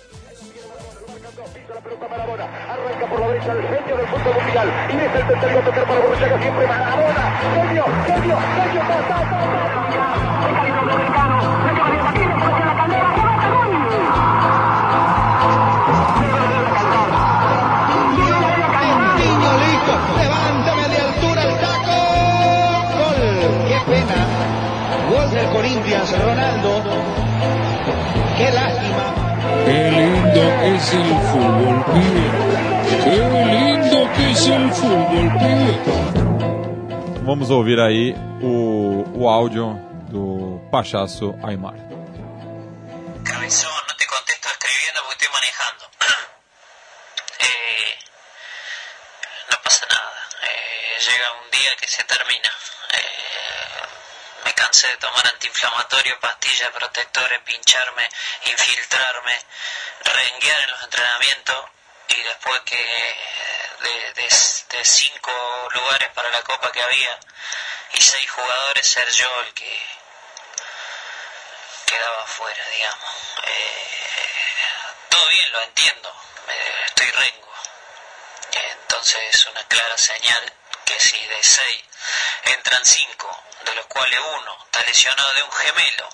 Arranca por la derecha el genio del fútbol mundial. Y es el tercero a tocar para Borruchaga siempre. Maradona. Genio, genio, genio. Ta, ta, ta, ta. Corinthians, Ronaldo. Qué lástima. Qué lindo es el fútbol, pibe. Qué lindo que es el fútbol, pibe. Vamos ouvir aí o, o áudio do Pachaço Aymar. De tomar antiinflamatorio, pastillas, protectores, pincharme, infiltrarme, renguear en los entrenamientos y después que de cinco lugares para la copa que había y seis jugadores ser yo el que quedaba afuera, digamos. Eh, todo bien, lo entiendo, eh, estoy rengo. Entonces es una clara señal que si de seis entran cinco, de los cuales uno está lesionado de un gemelo,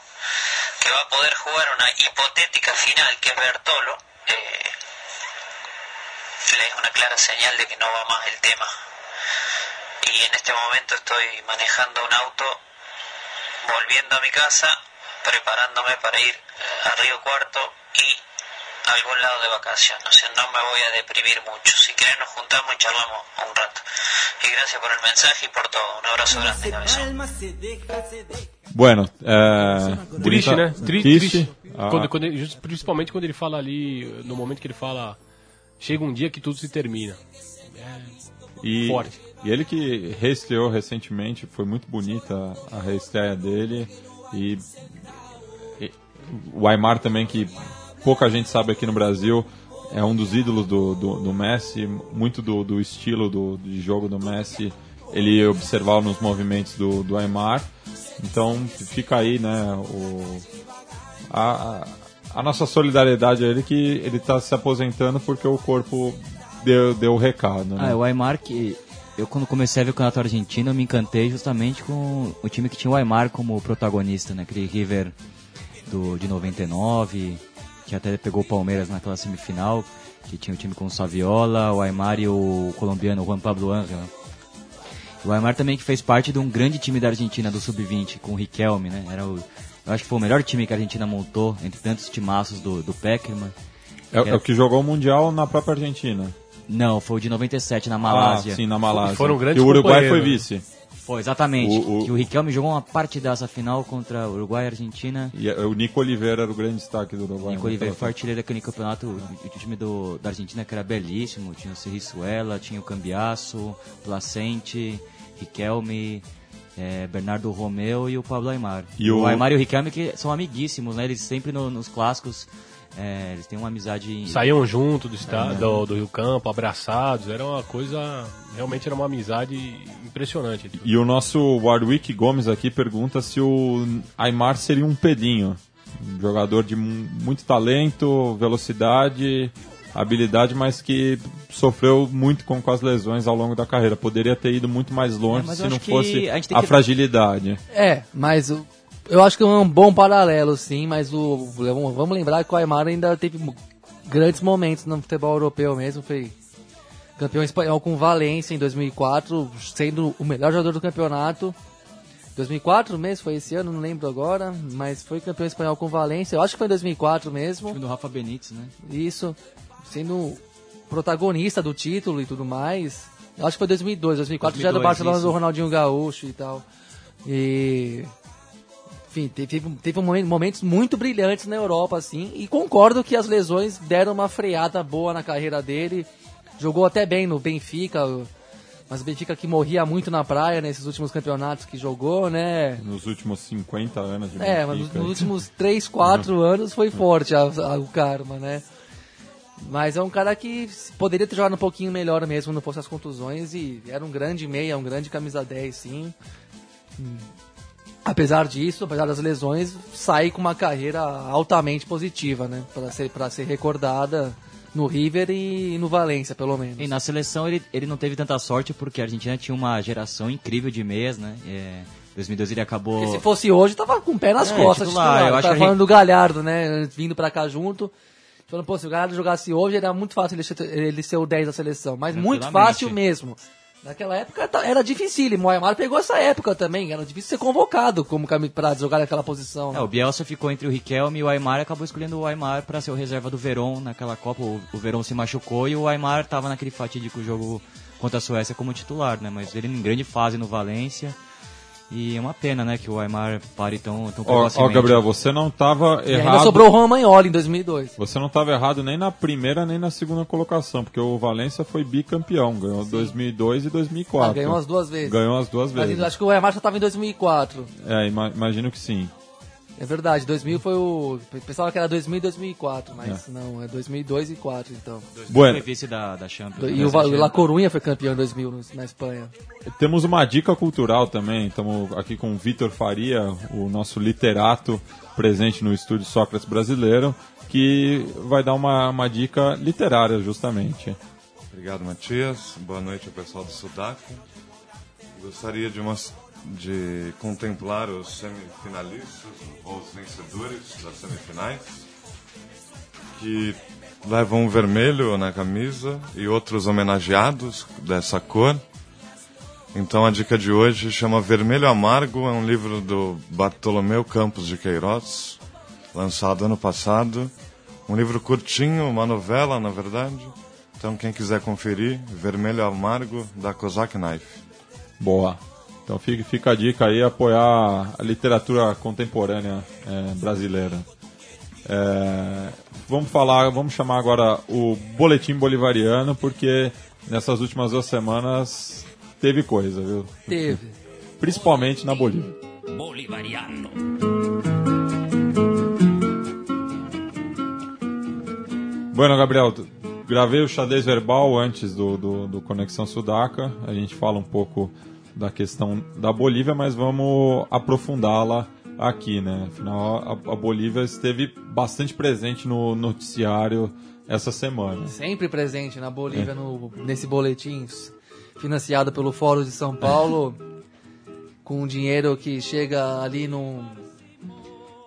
que va a poder jugar una hipotética final que es Bertolo, eh, es una clara señal de que no va más el tema. Y en este momento estoy manejando un auto, volviendo a mi casa, preparándome para ir a Río Cuarto y a algún lado de vacaciones. O sea, no me voy a deprimir mucho. Si quieren nos juntamos y charlamos un rato. Y gracias por el mensaje y por todo. Un abrazo grande, cabezón. Bueno, é, Triste, né? Tri- triste. Ah, Quando- quando ele- principalmente quando ele fala ali, no momento que ele fala, chega um dia que tudo se termina. e, forte. e ele que reestreou recentemente, foi muito bonita a reestreia dele. E, e o Aymar também, que pouca gente sabe aqui no Brasil, é um dos ídolos do, do, do Messi, muito do, do estilo do, de jogo do Messi. Ele observava nos movimentos do, do Aymar. Então fica aí, né, o, a, a- nossa solidariedade a ele que ele está se aposentando porque o corpo deu, deu o recado. Né? Ah, o Aymar que eu quando comecei a ver o campeonato argentino eu me encantei justamente com o time que tinha o Aymar como protagonista, né? Aquele River do, de 99, que até pegou o Palmeiras naquela semifinal, que tinha o time com o Saviola, o Aymar e o colombiano Juan Pablo Ángel. né? O Aymar também que fez parte de um grande time da Argentina do Sub-20, com o Riquelme, né? Era o, eu acho que foi o melhor time que a Argentina montou, entre tantos timaços do, do Peckerman. É, é o que jogou o Mundial na própria Argentina. Não, foi o de 97 na Malásia. Ah, sim, na Malásia. Foram grandes E o Uruguai foi companheiros. vice. Foi, exatamente. O- o- Que o Riquelme jogou uma partidaça final contra Uruguai e Argentina. E é, o Nico Oliveira era o grande destaque do Uruguai. Nico Oliveira naquela foi artilheiro daquele campeonato. O, o time do, da Argentina que era belíssimo. Tinha o Serriçuela, tinha o Cambiasso, Placente, Riquelme, eh, Bernardo Romeu e o Pablo Aymar. E o... o- Aymar e o Riquelme que são amiguíssimos, né? Eles sempre no- nos clássicos, eh, eles têm uma amizade... Saíam junto do, estado, do, do Rio Campo, abraçados, era uma coisa, realmente era uma amizade impressionante. E o nosso Warwick Gomes aqui pergunta se o Aymar seria um pedinho. Um jogador de mu- muito talento, velocidade, habilidade, mas que sofreu muito com, com as lesões ao longo da carreira. Poderia ter ido muito mais longe É, se não fosse a a que- fragilidade. É, mas o- eu acho que é um bom paralelo, sim, mas o, vamos lembrar que o Aymar ainda teve grandes momentos no futebol europeu mesmo, foi campeão espanhol com Valência em 2004, sendo o melhor jogador do campeonato. 2004 mesmo, foi esse ano, não lembro agora, mas foi campeão espanhol com Valência, eu acho que foi em 2004 mesmo. time do Rafa Benítez, né? Isso, sendo protagonista do título e tudo mais. Eu acho que foi 2002, 2004 já era do 2002, Barcelona isso. do Ronaldinho Gaúcho e tal. E enfim, teve, teve momen- momentos muito brilhantes na Europa assim, e concordo que as lesões deram uma freada boa na carreira dele. Jogou até bem no Benfica, Mas o Benfica que morria muito na praia nesses últimos campeonatos que jogou, né? Nos últimos 50 anos de É, mas nos, Benfica. nos últimos 3, 4 anos foi forte a- a- o karma, né? Mas é um cara que poderia ter jogado um pouquinho melhor mesmo, não fosse as contusões, e era um grande meia, um grande camisa 10, sim. Hum. Apesar disso, apesar das lesões, sai com uma carreira altamente positiva, né? Para ser, pra ser recordada no River e no Valência, pelo menos. E na seleção ele, ele não teve tanta sorte porque a Argentina tinha uma geração incrível de meias, né? É, 2012 ele acabou. Porque se fosse hoje, tava com o pé nas É, costas. titular, titular. eu acho tava a falando do Galhardo, né? Vindo pra cá junto. Falando, pô, se o Galhardo jogasse hoje, era muito fácil ele ser, ele ser o 10 da seleção. Mas muito Tranquilamente. fácil mesmo. Naquela época era difícil. O Aymar pegou essa época também. Era difícil ser convocado como pra jogar naquela posição. né? É, o Bielsa ficou entre o Riquelme e o Aymar acabou escolhendo o Aymar para ser o reserva do Verón naquela Copa. O, o Verón se machucou e o Aymar estava naquele fatídico jogo contra a Suécia como titular, né? Mas ele em grande fase no Valência. E é uma pena, né, que o Aymar pare tão, tão Ó, ó. Gabriel, você não estava E ainda errado. sobrou o Romagnoli em 2002. Você não estava errado nem na primeira nem na segunda colocação, porque o Valência foi bicampeão, ganhou 2002 e 2004. Ah, ganhou as duas vezes. Ganhou as duas Mas vezes. acho que o Aymar já tava em 2004. É, ima- imagino que sim. É verdade, 2000 foi o... Pensava que era 2000 e 2004, mas É. não, é 2002 e 2004 então. Bueno. Foi vice da, da Champions. E né, o, La Corunha foi campeão em 2000 no- na Espanha. Temos uma dica cultural também. Estamos aqui com o Vitor Faria, o nosso literato presente no estúdio Sócrates Brasileiro, que vai dar uma, uma dica literária, justamente. Obrigado, Matias. Boa noite ao pessoal do Sudaco. Gostaria de, mos- de contemplar os semifinalistas, ou os vencedores das semifinais, que levam um vermelho na camisa e outros homenageados dessa cor. Então a dica de hoje chama Vermelho Amargo, é um livro do Bartolomeu Campos de Queiroz, lançado ano passado. Um livro curtinho, uma novela, na verdade. Então quem quiser conferir, Vermelho Amargo, da Kozak Knife. Boa. Então fica, fica a dica aí, apoiar a literatura contemporânea é, brasileira. É, vamos falar, vamos chamar agora o Boletim Bolivariano, porque nessas últimas duas semanas teve coisa, viu? Teve. Principalmente na Bolívia. Bolivariano. Bueno, Gabriel, gravei o xadrez verbal antes do, do, do Conexão Sudaca. A gente fala um pouco da questão da Bolívia, mas vamos aprofundá-la aqui, né? Afinal, a, a Bolívia esteve bastante presente no noticiário essa semana. Sempre presente na Bolívia, no, nesse boletim financiado pelo Fórum de São Paulo, com dinheiro que chega ali num,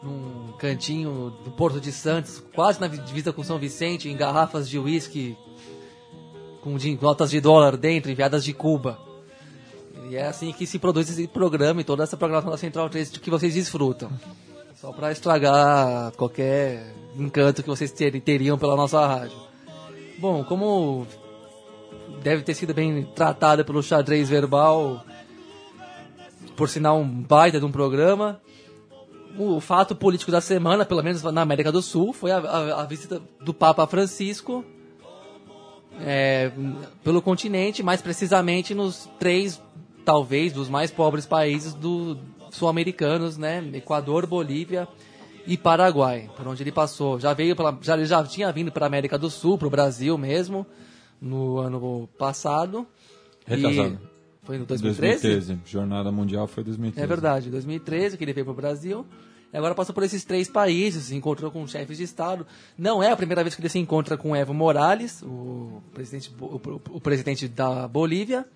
num cantinho do Porto de Santos, quase na divisa com São Vicente, em garrafas de uísque com notas de dólar dentro, enviadas de Cuba. E é assim que se produz esse programa e toda essa programação da Central 3 que vocês desfrutam. Só para estragar qualquer encanto que vocês ter- teriam pela nossa rádio. Bom, como deve ter sido bem tratada pelo xadrez verbal, por sinal um baita de um programa, o fato político da semana, pelo menos na América do Sul, foi a, a- a visita do Papa Francisco é, pelo continente, mais precisamente nos três, talvez, dos mais pobres países do sul-americanos, né? Equador, Bolívia e Paraguai, por onde ele passou. Já veio pela, já, ele já tinha vindo para a América do Sul, para o Brasil mesmo, no ano passado. E- Retrasado. foi no 2013? 2013. Jornada Mundial foi 2013. É verdade, 2013 que ele veio para o Brasil. E agora passou por esses três países, se encontrou com chefes de Estado. Não é a primeira vez que ele se encontra com Evo Morales, o presidente, o, o presidente da Bolívia.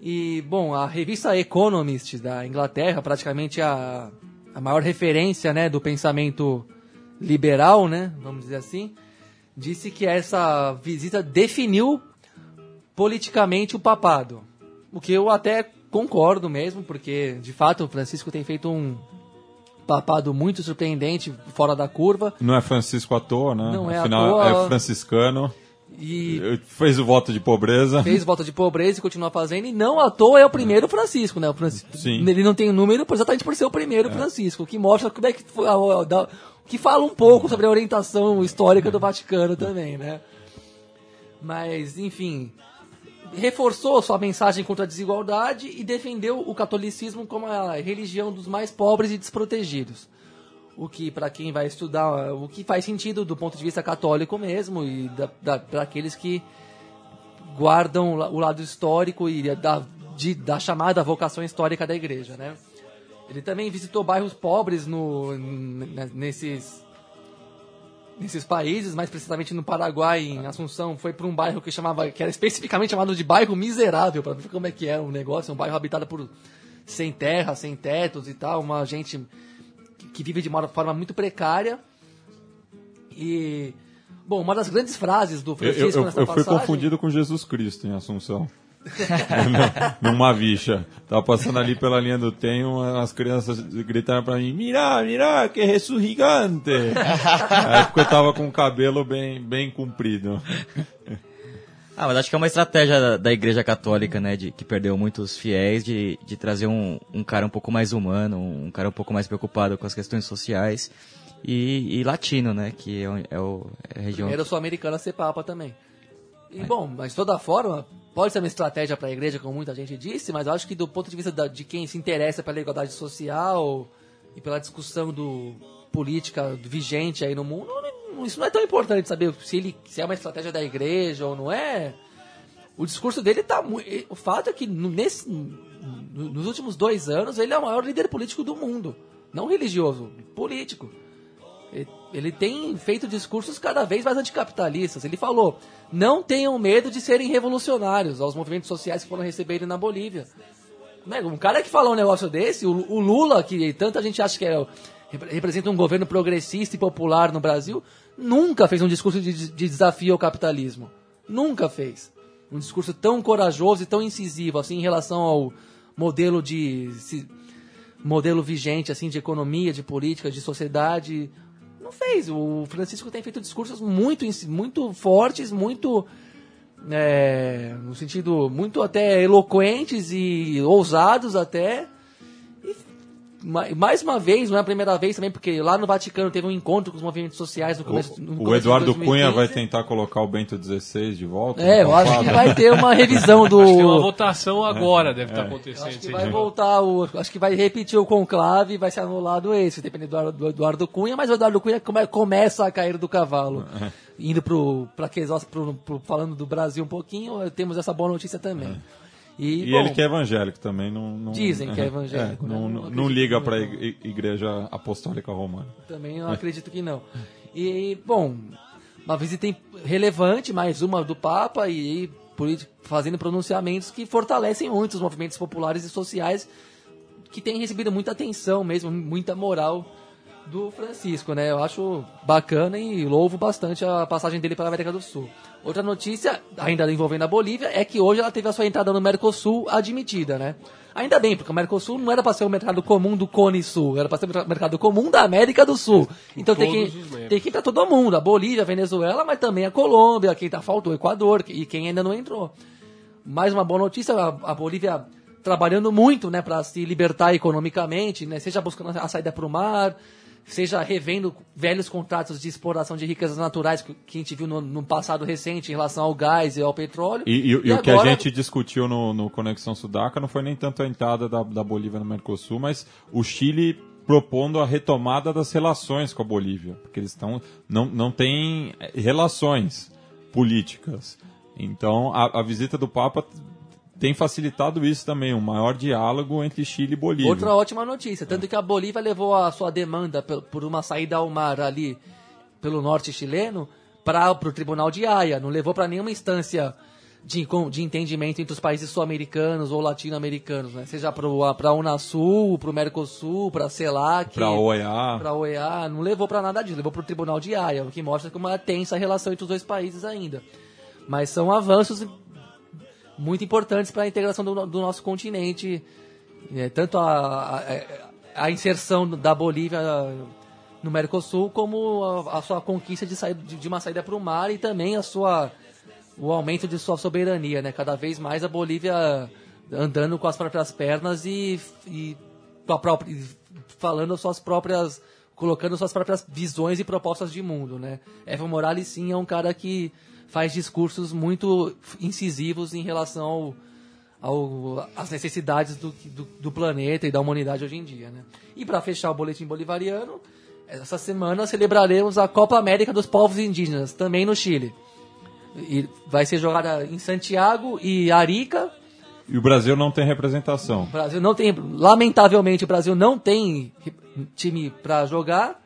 E, bom, a revista Economist da Inglaterra, praticamente a, a maior referência né, do pensamento liberal, né, vamos dizer assim, disse que essa visita definiu politicamente o papado. O que eu até concordo mesmo, porque de fato o Francisco tem feito um papado muito surpreendente, fora da curva. Não é Francisco à toa, né? Não é à toa. é franciscano. E Fez o voto de pobreza. fez volta de pobreza e continua fazendo. E não à toa é o primeiro Francisco, né? O Francisco, Sim. Ele não tem número exatamente por ser o primeiro Francisco, o que mostra como é que foi. que fala um pouco sobre a orientação histórica do Vaticano também, né? Mas, enfim, reforçou sua mensagem contra a desigualdade e defendeu o catolicismo como a religião dos mais pobres e desprotegidos. O que, para quem vai estudar, o que faz sentido do ponto de vista católico mesmo e para aqueles que guardam o lado histórico e da, de, da chamada vocação histórica da igreja, né? Ele também visitou bairros pobres no, nesses nesses países, mais precisamente no Paraguai, em Assunção, foi para um bairro que chamava, que era especificamente chamado de bairro miserável, para ver como é que é o negócio, um bairro habitado por sem terra, sem tetos e tal, uma gente que, vive de uma forma muito precária. E bom, uma das grandes frases do Eu, Francisco eu, nessa eu fui passagem, confundido com Jesus Cristo em Assunção. Numa vicha. Tava passando ali pela linha do tem, umas crianças gritaram pra mim, mira, mira, que ressurgigante. Aí porque eu tava com o cabelo bem, bem comprido. Ah, mas acho que é uma estratégia da, da Igreja Católica, né, de, que perdeu muitos fiéis, de, de trazer um, um cara um pouco mais humano, um cara um pouco mais preocupado com as questões sociais e, e latino, né, que é, o- é, o, é a região... Primeiro sul-americano a ser papa também. E bom, mas de toda forma, pode ser uma estratégia para a igreja, como muita gente disse, mas eu acho que do ponto de vista da- de quem se interessa pela igualdade social e pela discussão do política vigente aí no mundo, isso não é tão importante saber se ele se é uma estratégia da igreja ou não é. O discurso dele tá muito. O fato é que nesse, no- nos últimos dois anos ele é o maior líder político do mundo. Não religioso, político. Ele- tem feito discursos cada vez mais anticapitalistas. Ele falou: não tenham medo de serem revolucionários aos movimentos sociais que foram receber ele na Bolívia. Né, Um cara que falou um negócio desse, o, o Lula, que tanta gente acha que é, representa um governo progressista e popular no Brasil, nunca fez um discurso de, de desafio ao capitalismo. Nunca fez. Um discurso tão corajoso e tão incisivo assim em relação ao modelo de se- modelo vigente assim de economia, de política, de sociedade. Não fez. O Francisco tem feito discursos muito, muito fortes, muito é, no sentido muito até eloquentes e ousados até. Ma- mais uma vez, não é a primeira vez também, porque lá no Vaticano teve um encontro com os movimentos sociais no começo, no O, o começo de Eduardo Cunha 2015. vai tentar colocar o Bento XVI de volta? É, eu acho que vai ter uma revisão do. Acho que tem uma votação agora, deve estar acontecendo. Acho que vai voltar o. Acho que vai repetir o conclave e vai ser anulado esse, dependendo do, Eduardo- do Eduardo Cunha, mas o Eduardo Cunha come- começa a cair do cavalo. Indo pro, pra Quesós, pro, pro- falando do Brasil um pouquinho, temos essa boa notícia também. E, E bom, ele que é evangélico também, não... não Dizem que é evangélico, É, né? não, Não não, liga para a igreja apostólica romana. Também eu acredito que não. E, bom, uma visita relevante, mais uma do Papa, e fazendo pronunciamentos que fortalecem muito os movimentos populares e sociais que têm recebido muita atenção mesmo, muita moral do Francisco, né? Eu acho bacana e louvo bastante a passagem dele pela América do Sul. Outra notícia, ainda envolvendo a Bolívia, é que hoje ela teve a sua entrada no Mercosul admitida, né? Ainda bem, porque o Mercosul não era para ser o mercado comum do Cone Sul, era para ser o mercado comum da América do Sul. Então tem que, tem que ir para todo mundo, a Bolívia, a Venezuela, mas também a Colômbia, quem tá faltou, o Equador, e quem ainda não entrou. Mais uma boa notícia, a, a Bolívia trabalhando muito, né, para se libertar economicamente, né, seja buscando a saída para o mar, seja revendo velhos contratos de exploração de riquezas naturais que, que a gente viu no, no passado recente em relação ao gás e ao petróleo. E, e- e o que a gente discutiu no, no Conexão Sudaca não foi nem tanto a entrada da, da Bolívia no Mercosul, mas o Chile propondo a retomada das relações com a Bolívia, porque eles estão não, não têm eh, relações políticas. Então a, a visita do Papa tem facilitado isso também, um maior diálogo entre Chile e Bolívia. Outra ótima notícia, tanto que a Bolívia levou a sua demanda por uma saída ao mar ali pelo norte chileno para o Tribunal de Haia, não levou para nenhuma instância de, de entendimento entre os países sul-americanos ou latino-americanos, né? seja para a Unasul, para o Mercosul, para a CELAC, Para a OEA. OEA, não levou para nada disso, levou para o Tribunal de Haia, o que mostra como é tensa a relação entre os dois países ainda. Mas são avanços muito importantes para a integração do, do nosso continente, é, tanto a, a, a inserção da Bolívia no Mercosul, como a, a sua conquista de, de, de uma saída para o mar e também a sua, o aumento de sua soberania. Né? Cada vez mais a Bolívia andando com as próprias pernas e, e própria, e falando suas próprias colocando suas próprias visões e propostas de mundo, né? Evo Morales sim é um cara que faz discursos muito incisivos em relação ao, ao- às necessidades do, do, do planeta e da humanidade hoje em dia. Né? E para fechar o boletim bolivariano, essa semana celebraremos a Copa América dos Povos Indígenas, também no Chile. E vai ser jogada em Santiago e Arica. E o Brasil não tem representação. O Brasil não tem, lamentavelmente, o Brasil não tem time para jogar.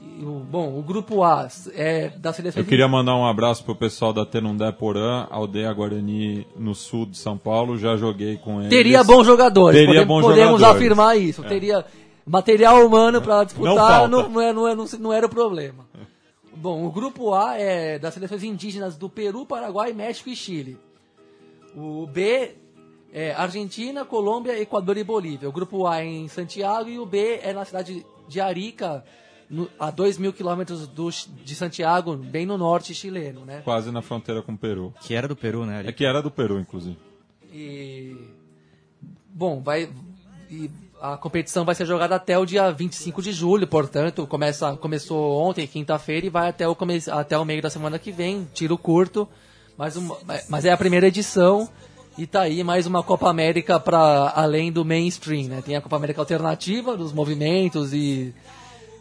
O- bom, o grupo A é da seleção Eu queria mandar um abraço pro pessoal da Tenundé Porã, aldeia Guarani, no sul de São Paulo. Já joguei com eles. Teria bons jogadores. Teria Podem- bons podemos jogadores. afirmar isso. É. Teria material humano para disputar, não, não, é- não, é- não não era o problema. Bom, o grupo A é das seleções indígenas do Peru, Paraguai, México e Chile. O B é Argentina, Colômbia, Equador e Bolívia. O grupo A é em Santiago e o B é na cidade de Arica, no- a 2 mil quilômetros do de Santiago, bem no norte chileno, né? Quase na fronteira com o Peru. Que era do Peru, né? É que era do Peru, inclusive. E bom, vai e a competição vai ser jogada até o dia 25 de julho, portanto, começa começou ontem, quinta-feira e vai até o come, até o meio da semana que vem, tiro curto, mas uma, mas é a primeira edição e tá aí mais uma Copa América para além do mainstream, né? Tem a Copa América alternativa dos movimentos e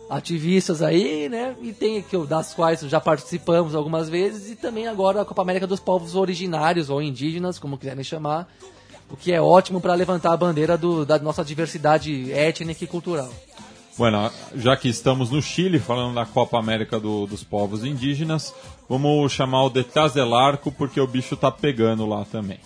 ativistas aí, né? E tem que das quais já participamos algumas vezes e também agora a Copa América dos povos originários ou indígenas, como quiserem chamar, o que é ótimo para levantar a bandeira do- da nossa diversidade étnica e cultural. Bueno, já que estamos no Chile, falando da Copa América do- dos povos indígenas, vamos chamar o Detrás del Arco, porque o bicho tá pegando lá também.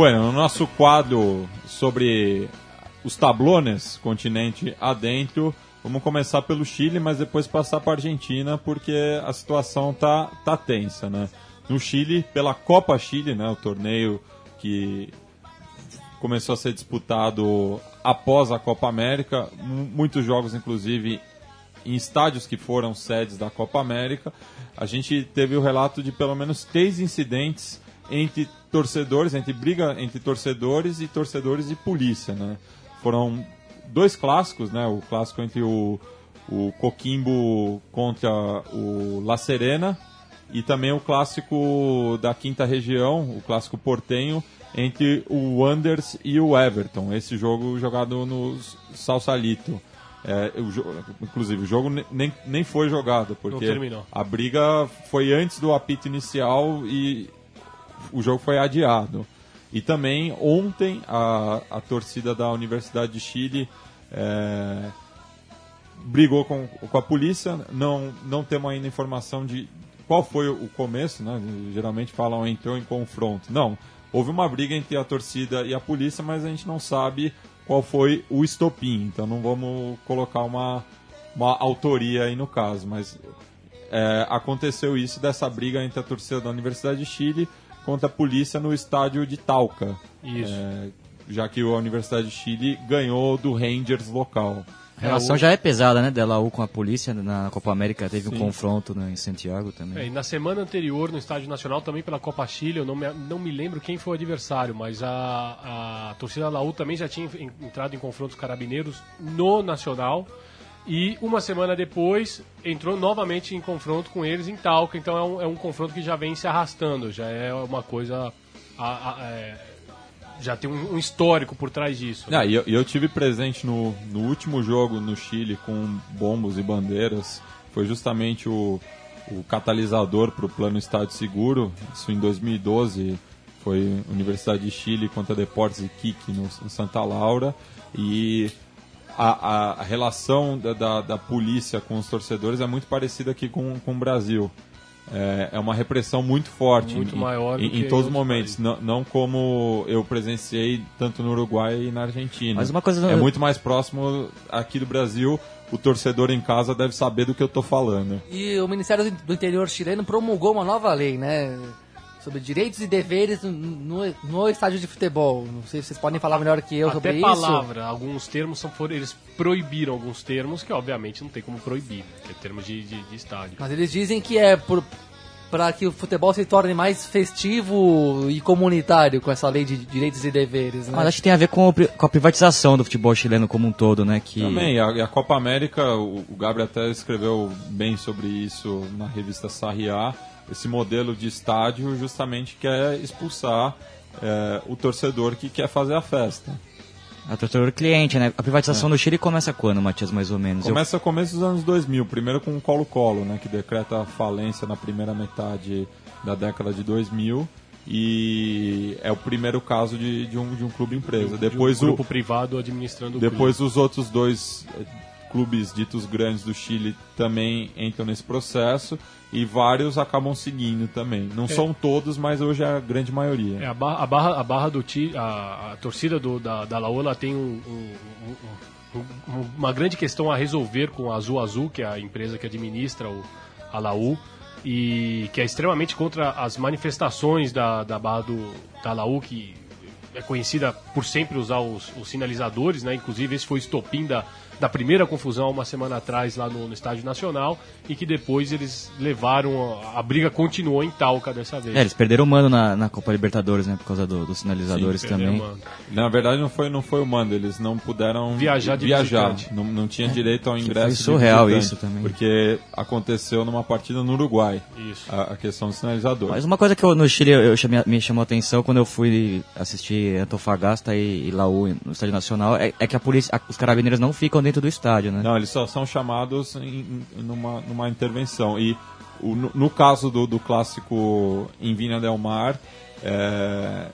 Bueno, no nosso quadro sobre os tablones, continente adentro, vamos começar pelo Chile, mas depois passar para Argentina, porque a situação tá, tá tensa, né? No Chile, pela Copa Chile, né, o torneio que começou a ser disputado após a Copa América, mu- muitos jogos, inclusive, em estádios que foram sedes da Copa América. A gente teve o relato de pelo menos três incidentes entre torcedores, entre briga entre torcedores e torcedores e polícia, né? Foram dois clássicos, né? O clássico entre o, o Coquimbo contra o La Serena e também o clássico da quinta região, o clássico portenho, entre o Wanderers e o Everton. Esse jogo jogado no Salsalito. É, o jo- inclusive, o jogo ne- nem, nem foi jogado, porque a briga foi antes do apito inicial e o jogo foi adiado. E também ontem a, a torcida da Universidade de Chile é, brigou com, com a polícia. Não, não temos ainda informação de qual foi o começo, né? Geralmente falam entrou em confronto. Não, houve uma briga entre a torcida e a polícia, mas a gente não sabe qual foi o estopim. Então não vamos colocar uma, uma autoria aí no caso, mas é, aconteceu isso dessa briga entre a torcida da Universidade de Chile contra a polícia no estádio de Talca. Isso. É, já que a Universidade de Chile ganhou do Rangers local. A relação já é pesada, né? Da Laú com a polícia na Copa América. Teve um Sim. confronto né, em Santiago também. É, e na semana anterior, no Estádio Nacional, também pela Copa Chile, eu não me, não me lembro quem foi o adversário, mas a, a torcida da Laú também já tinha en- entrado em confrontos carabineiros no Nacional. E uma semana depois entrou novamente em confronto com eles em Talca. Então é um, é um confronto que já vem se arrastando, já é uma coisa. a- a- é, já tem um, um histórico por trás disso. né? Ah, e eu, e eu tive presente no, no último jogo no Chile com bombos e bandeiras. Foi justamente o, o catalisador para o plano Estádio Seguro. Isso em 2012 foi Universidade de Chile contra Deportes Iquique no, em Santa Laura. E a, a- relação da, da, da polícia com os torcedores é muito parecida aqui com, com o Brasil. É, é uma repressão muito forte Muito em, maior em, em todos os momentos. Não, não como eu presenciei tanto no Uruguai e na Argentina. Mas uma coisa- É muito mais próximo aqui do Brasil. O torcedor em casa deve saber do que eu tô falando. E o Ministério do Interior chileno promulgou uma nova lei, né? Sobre direitos e deveres no, no, no estádio de futebol. Não sei se vocês podem falar melhor que eu sobre Até isso. palavra, alguns termos são foram, eles proibiram alguns termos que obviamente não tem como proibir, que é termos de, de, de estádio. Mas eles dizem que é por, para que o futebol se torne mais festivo e comunitário com essa lei de direitos e deveres, né? Mas acho que tem a ver com, o com a privatização do futebol chileno como um todo, né? Que Também, a, e a Copa América, o, o Gabriel até escreveu bem sobre isso na revista Sarriá. Esse modelo de estádio justamente quer expulsar é, o torcedor que quer fazer a festa. a torcedor cliente, né? A privatização do Chile começa quando, Matias, mais ou menos? Começa no começo dos anos 2000, primeiro com o Colo-Colo, né, que decreta a falência na primeira metade da década de 2000 e é o primeiro caso de, de um, de um clube empresa. Depois de um o, grupo privado administrando o Depois os outros dois eh, clubes ditos grandes do Chile também entram nesse processo e vários acabam seguindo também. Não são todos, mas hoje é a grande maioria. É, a barra, a barra, a barra do Ti, a, a torcida do, da, da Laú, ela tem um- um- um- um- uma grande questão a resolver com a Azul Azul, que é a empresa que administra o, a Laú, e que é extremamente contra as manifestações da, da barra do, da Laú, que é conhecida por sempre usar os, os sinalizadores, né? Inclusive esse foi o estopim da, da primeira confusão uma semana atrás lá no, no Estádio Nacional e que depois eles levaram a, a briga continuou em Talca dessa vez. É, eles perderam o mano na, na Copa Libertadores, né? Por causa do- dos sinalizadores Sim, também. Na verdade, não foi, não foi o mando, eles não puderam Viajar de viajar. Não, não tinha direito ao ingresso. de surreal isso também. Porque aconteceu numa partida no Uruguai, Isso. a, a questão do sinalizador. Mas uma coisa que eu, no Chile eu, eu chamei- me chamou a atenção quando eu fui assistir Antofagasta e, e Laú no Estádio Nacional é, é que a polícia, a- os carabineiros não ficam dentro do estádio, né? Não, eles só são chamados em, em- numa, numa intervenção. E o- no, no caso do, do clássico em Vinha Del Mar, é,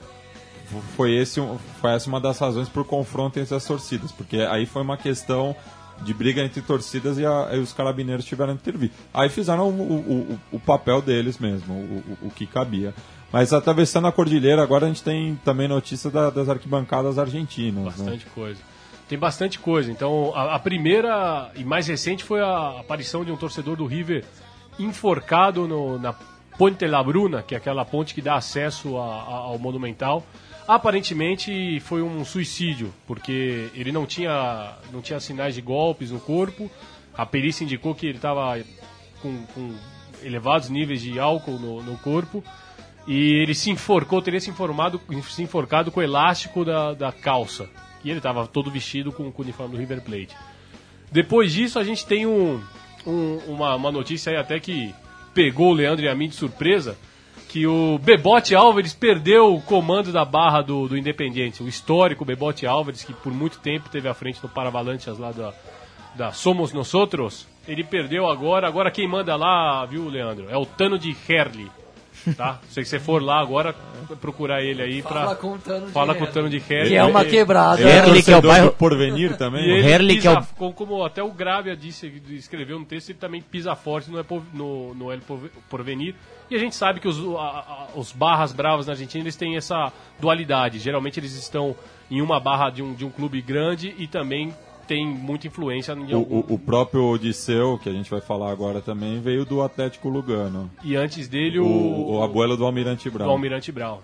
foi, esse, foi essa uma das razões por confronto entre as torcidas, porque aí foi uma questão de briga entre torcidas e, a- e os carabineiros tiveram que intervir. Aí fizeram o, o- o- papel deles mesmo, o, o- o que cabia. Mas atravessando a cordilheira, agora a gente tem também notícia da- das arquibancadas argentinas. né? Bastante coisa. Tem bastante coisa. Então, a, a primeira e mais recente foi a aparição de um torcedor do River enforcado no- na Ponte La Bruna, que é aquela ponte que dá acesso a- a- ao Monumental. Aparentemente foi um suicídio, porque ele não tinha, não tinha sinais de golpes no corpo. A perícia indicou que ele estava com, com elevados níveis de álcool no, no corpo. E ele se enforcou, teria se, informado, se enforcado com o elástico da, da calça. E ele estava todo vestido com, o uniforme do River Plate. Depois disso, a gente tem um, um- uma, uma notícia aí até que pegou o Leandro e a mim de surpresa, que o Bebote Álvares perdeu o comando da barra do, do Independiente. O histórico Bebote Álvares, que por muito tempo teve à frente no Paravalanchas lá da, da Somos Nosotros, ele perdeu agora. Agora quem manda lá, viu, Leandro? É o Tano de Herli. Tá? Se você for lá agora, procurar ele aí Fala pra. com o Tano de Fala com o Herli. Tano de Herli. Que é uma quebrada. Ele é Herli, que é o bairro- Porvenir E também? ele Herli, pisa, que é o- como, até o Gravia disse, escreveu no texto, ele também pisa forte no, Epo- no, no El Porve- Porvenir. E a gente sabe que os, a- a- os barras bravas na Argentina eles têm essa dualidade. Geralmente eles estão em uma barra de um, de um clube grande e também tem muita influência em O, algum. o- o próprio Odisseu, que a gente vai falar agora também, veio do Atlético Lugano. E antes dele O, o, o abuelo do Almirante do Brown. Almirante Brown.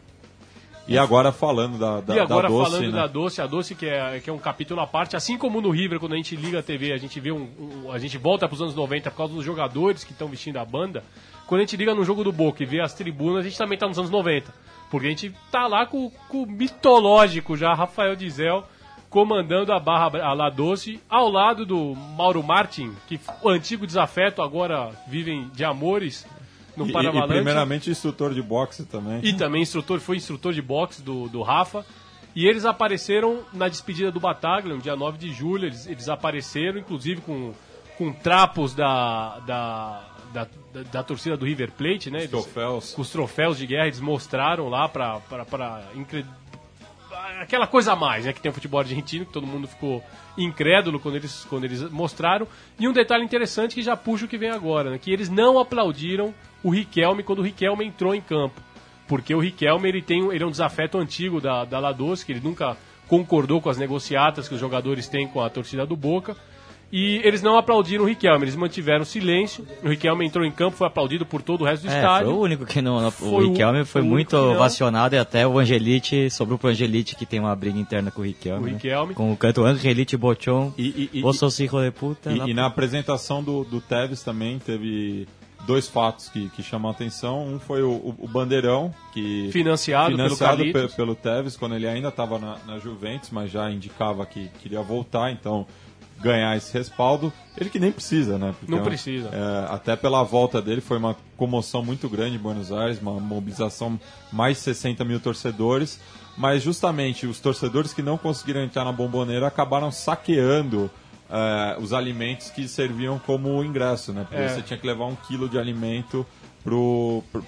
E agora falando da, da, e agora da Doce, falando né? da Doce, a Doce que é, que é um capítulo à parte, assim como no River, quando a gente liga a TV, a gente vê um, um- a gente volta para os anos 90 por causa dos jogadores que estão vestindo a banda. Quando a gente liga no jogo do Boca e vê as tribunas, a gente também tá nos anos 90. Porque a gente tá lá com, com o mitológico já, Rafael Dizel comandando a barra a La Doce, ao lado do Mauro Martin, que o antigo desafeto agora vivem de amores no E, e, Paravalante. primeiramente instrutor de boxe também. E também instrutor, foi instrutor de boxe do, do Rafa. E eles apareceram na despedida do Bataglia, no dia 9 de julho. Eles, eles apareceram, inclusive, com, com trapos da, da, da, da, da torcida do River Plate, né? Eles- Troféus. os troféus de guerra, eles mostraram lá pra. Aquela coisa a mais, né? Que tem o futebol argentino, que todo mundo ficou incrédulo quando eles, quando eles mostraram. E um detalhe interessante que já puxa o que vem agora, né? Que eles não aplaudiram o Riquelme quando o Riquelme entrou em campo. Porque o Riquelme, ele, tem, ele é um desafeto antigo da, da Lados, que ele nunca concordou com as negociatas que os jogadores têm com a torcida do Boca. E eles não aplaudiram o Riquelme, eles mantiveram silêncio. O Riquelme entrou em campo, foi aplaudido por todo o resto do É, estádio. foi o único que não. Foi o Riquelme foi o muito ovacionado e até o Angelite sobrou pro Angelite que tem uma briga interna com o Riquelme. O né? Riquelme. Com o canto Angelite Bochon. E, e, e, hijo de puta. e- lá e na apresentação do, do Tevez também teve dois fatos que, que chamam a atenção. Um foi o, o- o Bandeirão, que Financiado pelo financiado Carlitos. pe- pelo Tevez, quando ele ainda estava na, na Juventus, mas já indicava que queria voltar, então ganhar esse respaldo. Ele que nem precisa, né? Porque Não é- precisa. é, até pela volta dele foi uma comoção muito grande em Buenos Aires, uma mobilização mais de 60 mil torcedores. Mas justamente os torcedores que não conseguiram entrar na bomboneira acabaram saqueando é, os alimentos que serviam como ingresso, né? Porque É. você tinha que levar um quilo de alimento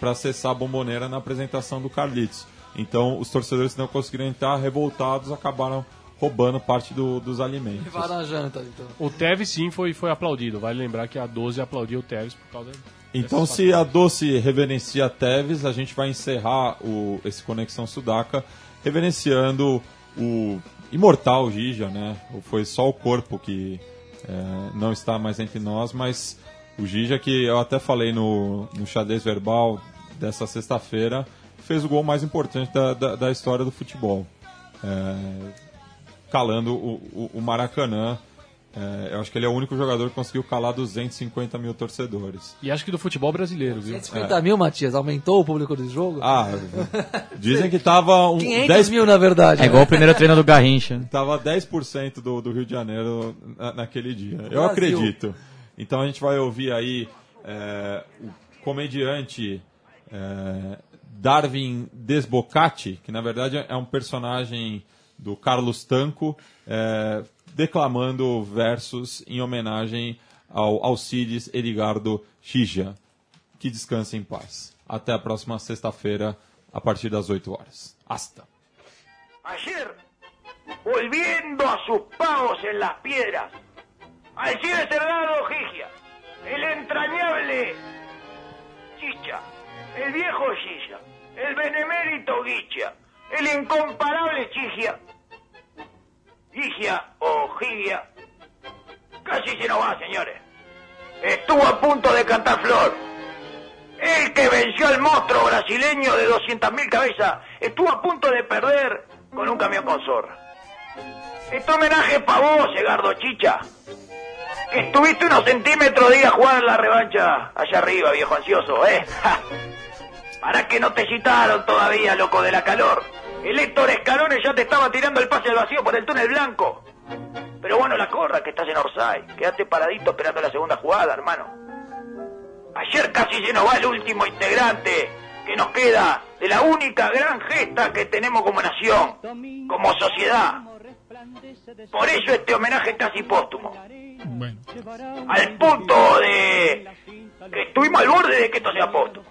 para acessar a bomboneira na apresentação do Carlitos. Então os torcedores que não conseguiram entrar, revoltados, acabaram roubando parte do- dos alimentos. Levaram a janta, então. O Tevez sim foi, foi aplaudido. Vale lembrar que a 12 aplaudiu o Tevez por causa Então, se a Doce reverencia Teves, a gente vai encerrar o, esse Conexão Sudaca reverenciando o imortal Gija, né? Foi só o corpo que é, não está mais entre nós, mas o Gija, que eu até falei no, no xadrez verbal dessa sexta-feira, fez o gol mais importante da, da, da história do futebol. É, calando o, o, o Maracanã. É, eu acho que ele é o único jogador que conseguiu calar 250 mil torcedores. E acho que do futebol brasileiro, viu? 150 mil, Matias, aumentou o público do jogo? Ah, dizem que tava um 500 10, mil, na verdade. É igual o primeiro treino do Garrincha. tava 10% do, do Rio de Janeiro na- naquele dia. Eu Brasil. acredito. Então a gente vai ouvir aí é, o comediante é, Darwin Desbocati, que na verdade é um personagem do Carlos Tanco, é, declamando versos em homenagem ao Alcides Edgardo Xija. Que descanse em paz. Até a próxima sexta-feira, a partir das 8 horas. Hasta. Ayer, volviendo a sus pagos en las piedras, Alcides Delgado Gigia, el entrañable Chicha, el viejo Chicha, el benemérito Guicha, el incomparable Chigia, Gigia o Gigia, casi se nos va, señores. Estuvo a punto de cantar flor. El que venció al monstruo brasileño de 200.000 cabezas estuvo a punto de perder con un camión con zorra. Este homenaje para vos, Egardo Chicha. Que estuviste unos centímetros de ir a jugar la revancha allá arriba, viejo ansioso, ¿eh? ¿Para que no te citaron todavía, loco de la calor? El Héctor Escalones ya te estaba tirando el pase al vacío por el túnel blanco. Pero bueno, la corra, que estás en Orsay. Quédate paradito esperando la segunda jugada, hermano. Ayer casi se nos va el último integrante que nos queda de la única gran gesta que tenemos como nación, como sociedad. Por eso este homenaje casi póstumo. Bueno, Al punto de que estuvimos al borde de que esto sea póstumo.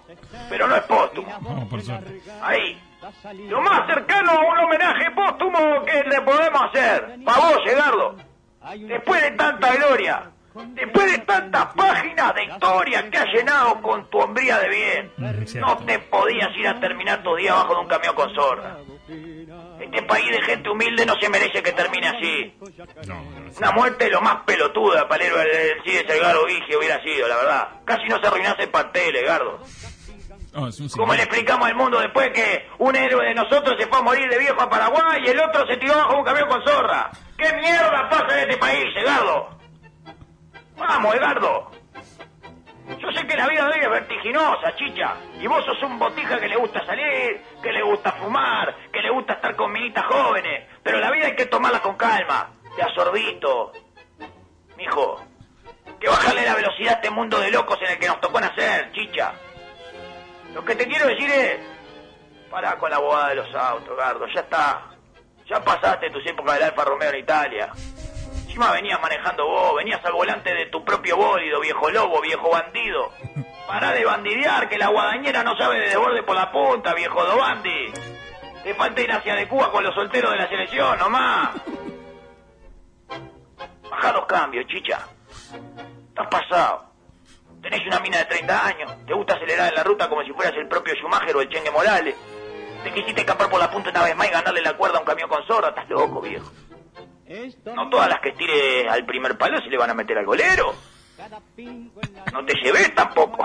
Pero no es póstumo. vamos por suerte. Ahí. Lo más cercano a un homenaje póstumo que le podemos hacer. Para vos, Gerardo. Después de tanta gloria. Después de tantas páginas de historia que has llenado con tu hombría de bien. Mm. No te podías ir a terminar tu día abajo de un camión con zorra. Este país de gente humilde no se merece que termine así. No, no, Una muerte lo más pelotuda para el héroe del CIDE Salgado Vigio hubiera sido, la verdad. Casi no se arruinase el pastel, Edgardo. Un ¿Cómo le explicamos al mundo después que un héroe de nosotros se fue a morir de viejo a Paraguay y el otro se tiró bajo un camión con zorra? ¿Qué mierda pasa en este país, Edgardo? Vamos, Edgardo. Yo sé que la vida de hoy es vertiginosa, chicha. Y vos sos un botija que le gusta salir, que le gusta fumar, que le gusta estar con minitas jóvenes. Pero la vida hay que tomarla con calma, de a sorbito. Mijo, que bajarle la velocidad a este mundo de locos en el que nos tocó nacer, chicha. Lo que te quiero decir es, pará con la bobada de los autos, Gardo, ya está. Ya pasaste tus épocas del Alfa Romeo en Italia. Encima venías manejando vos, venías al volante de tu propio bólido, viejo lobo, viejo bandido. Pará de bandidear, que la guadañera no sabe de desborde por la punta, viejo dobandi. Te falta ir hacia de Cuba con los solteros de la selección, nomás. Baja los cambios, chicha. Estás pasado. Tenés una mina de 30 años. Te gusta acelerar en la ruta como si fueras el propio Schumacher o el Chengue Morales. Te quisiste escapar por la punta una vez más y ganarle la cuerda a un camión con zorra. Estás loco, viejo. No todas las que tire al primer palo se le van a meter al golero. No te lleves tampoco.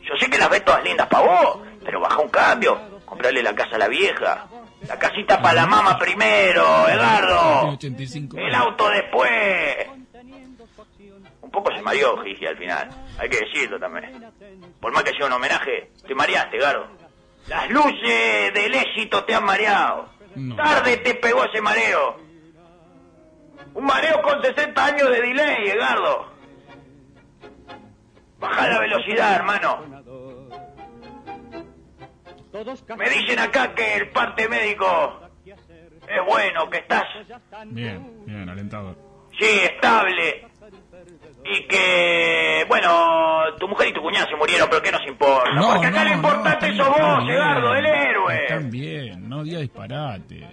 Yo sé que las ves todas lindas para vos, pero baja un cambio. Comprarle la casa a la vieja. La casita para la mama primero, Edgardo. 85. El auto después. Un poco se mareó Gigi al final, hay que decirlo también. Por más que sea un homenaje, te mareaste, Gardo. Las luces del éxito te han mareado. Tarde te pegó ese mareo. Un mareo con 60 años de delay, Edgardo. Baja la velocidad, hermano. Me dicen acá que el parte médico es bueno, que estás, Bien, bien, alentador. sí, estable. Y que, bueno, tu mujer y tu cuñada se murieron, pero ¿qué nos importa? Porque acá lo importante sos vos, bien, el héroe. Bien, no digas disparates.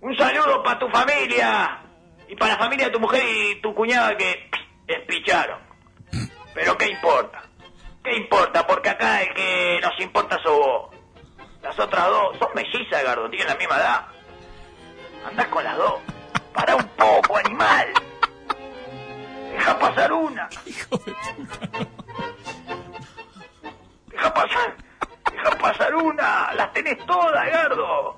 Un saludo para tu familia y para la familia de tu mujer y tu cuñada que despicharon. Pero ¿qué importa? ¿Qué importa? Porque acá el que nos importa sos vos. Las otras dos son mellizas, Edgardo, tienen la misma edad. Andás con las dos. Para un poco, animal. Deja pasar una. Deja pasar. Deja pasar una. Las tenés todas, Edgardo.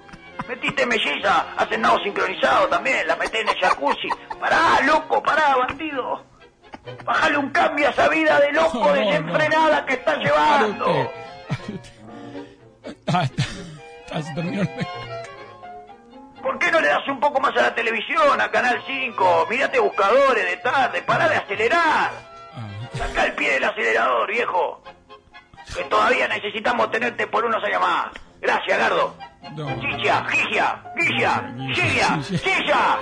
Metiste melliza, hacen nado sincronizado también, la metés en el jacuzzi. Pará, loco, pará, bandido. Bájale un cambio a esa vida de loco No, no, desenfrenada que estás llevando. Ah, está- está- ¿Por qué no le das un poco más a la televisión, a Canal 5? Mírate buscadores de tarde, pará de acelerar. Saca el pie del acelerador, viejo. Que todavía necesitamos tenerte por unos años más. Gracias, Gardo. Chicha, Gigia, Gigia, Gigia, Gigia.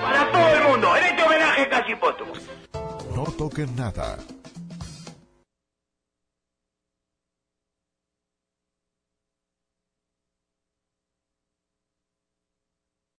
Para todo el mundo, en este homenaje casi póstumo. No toquen nada.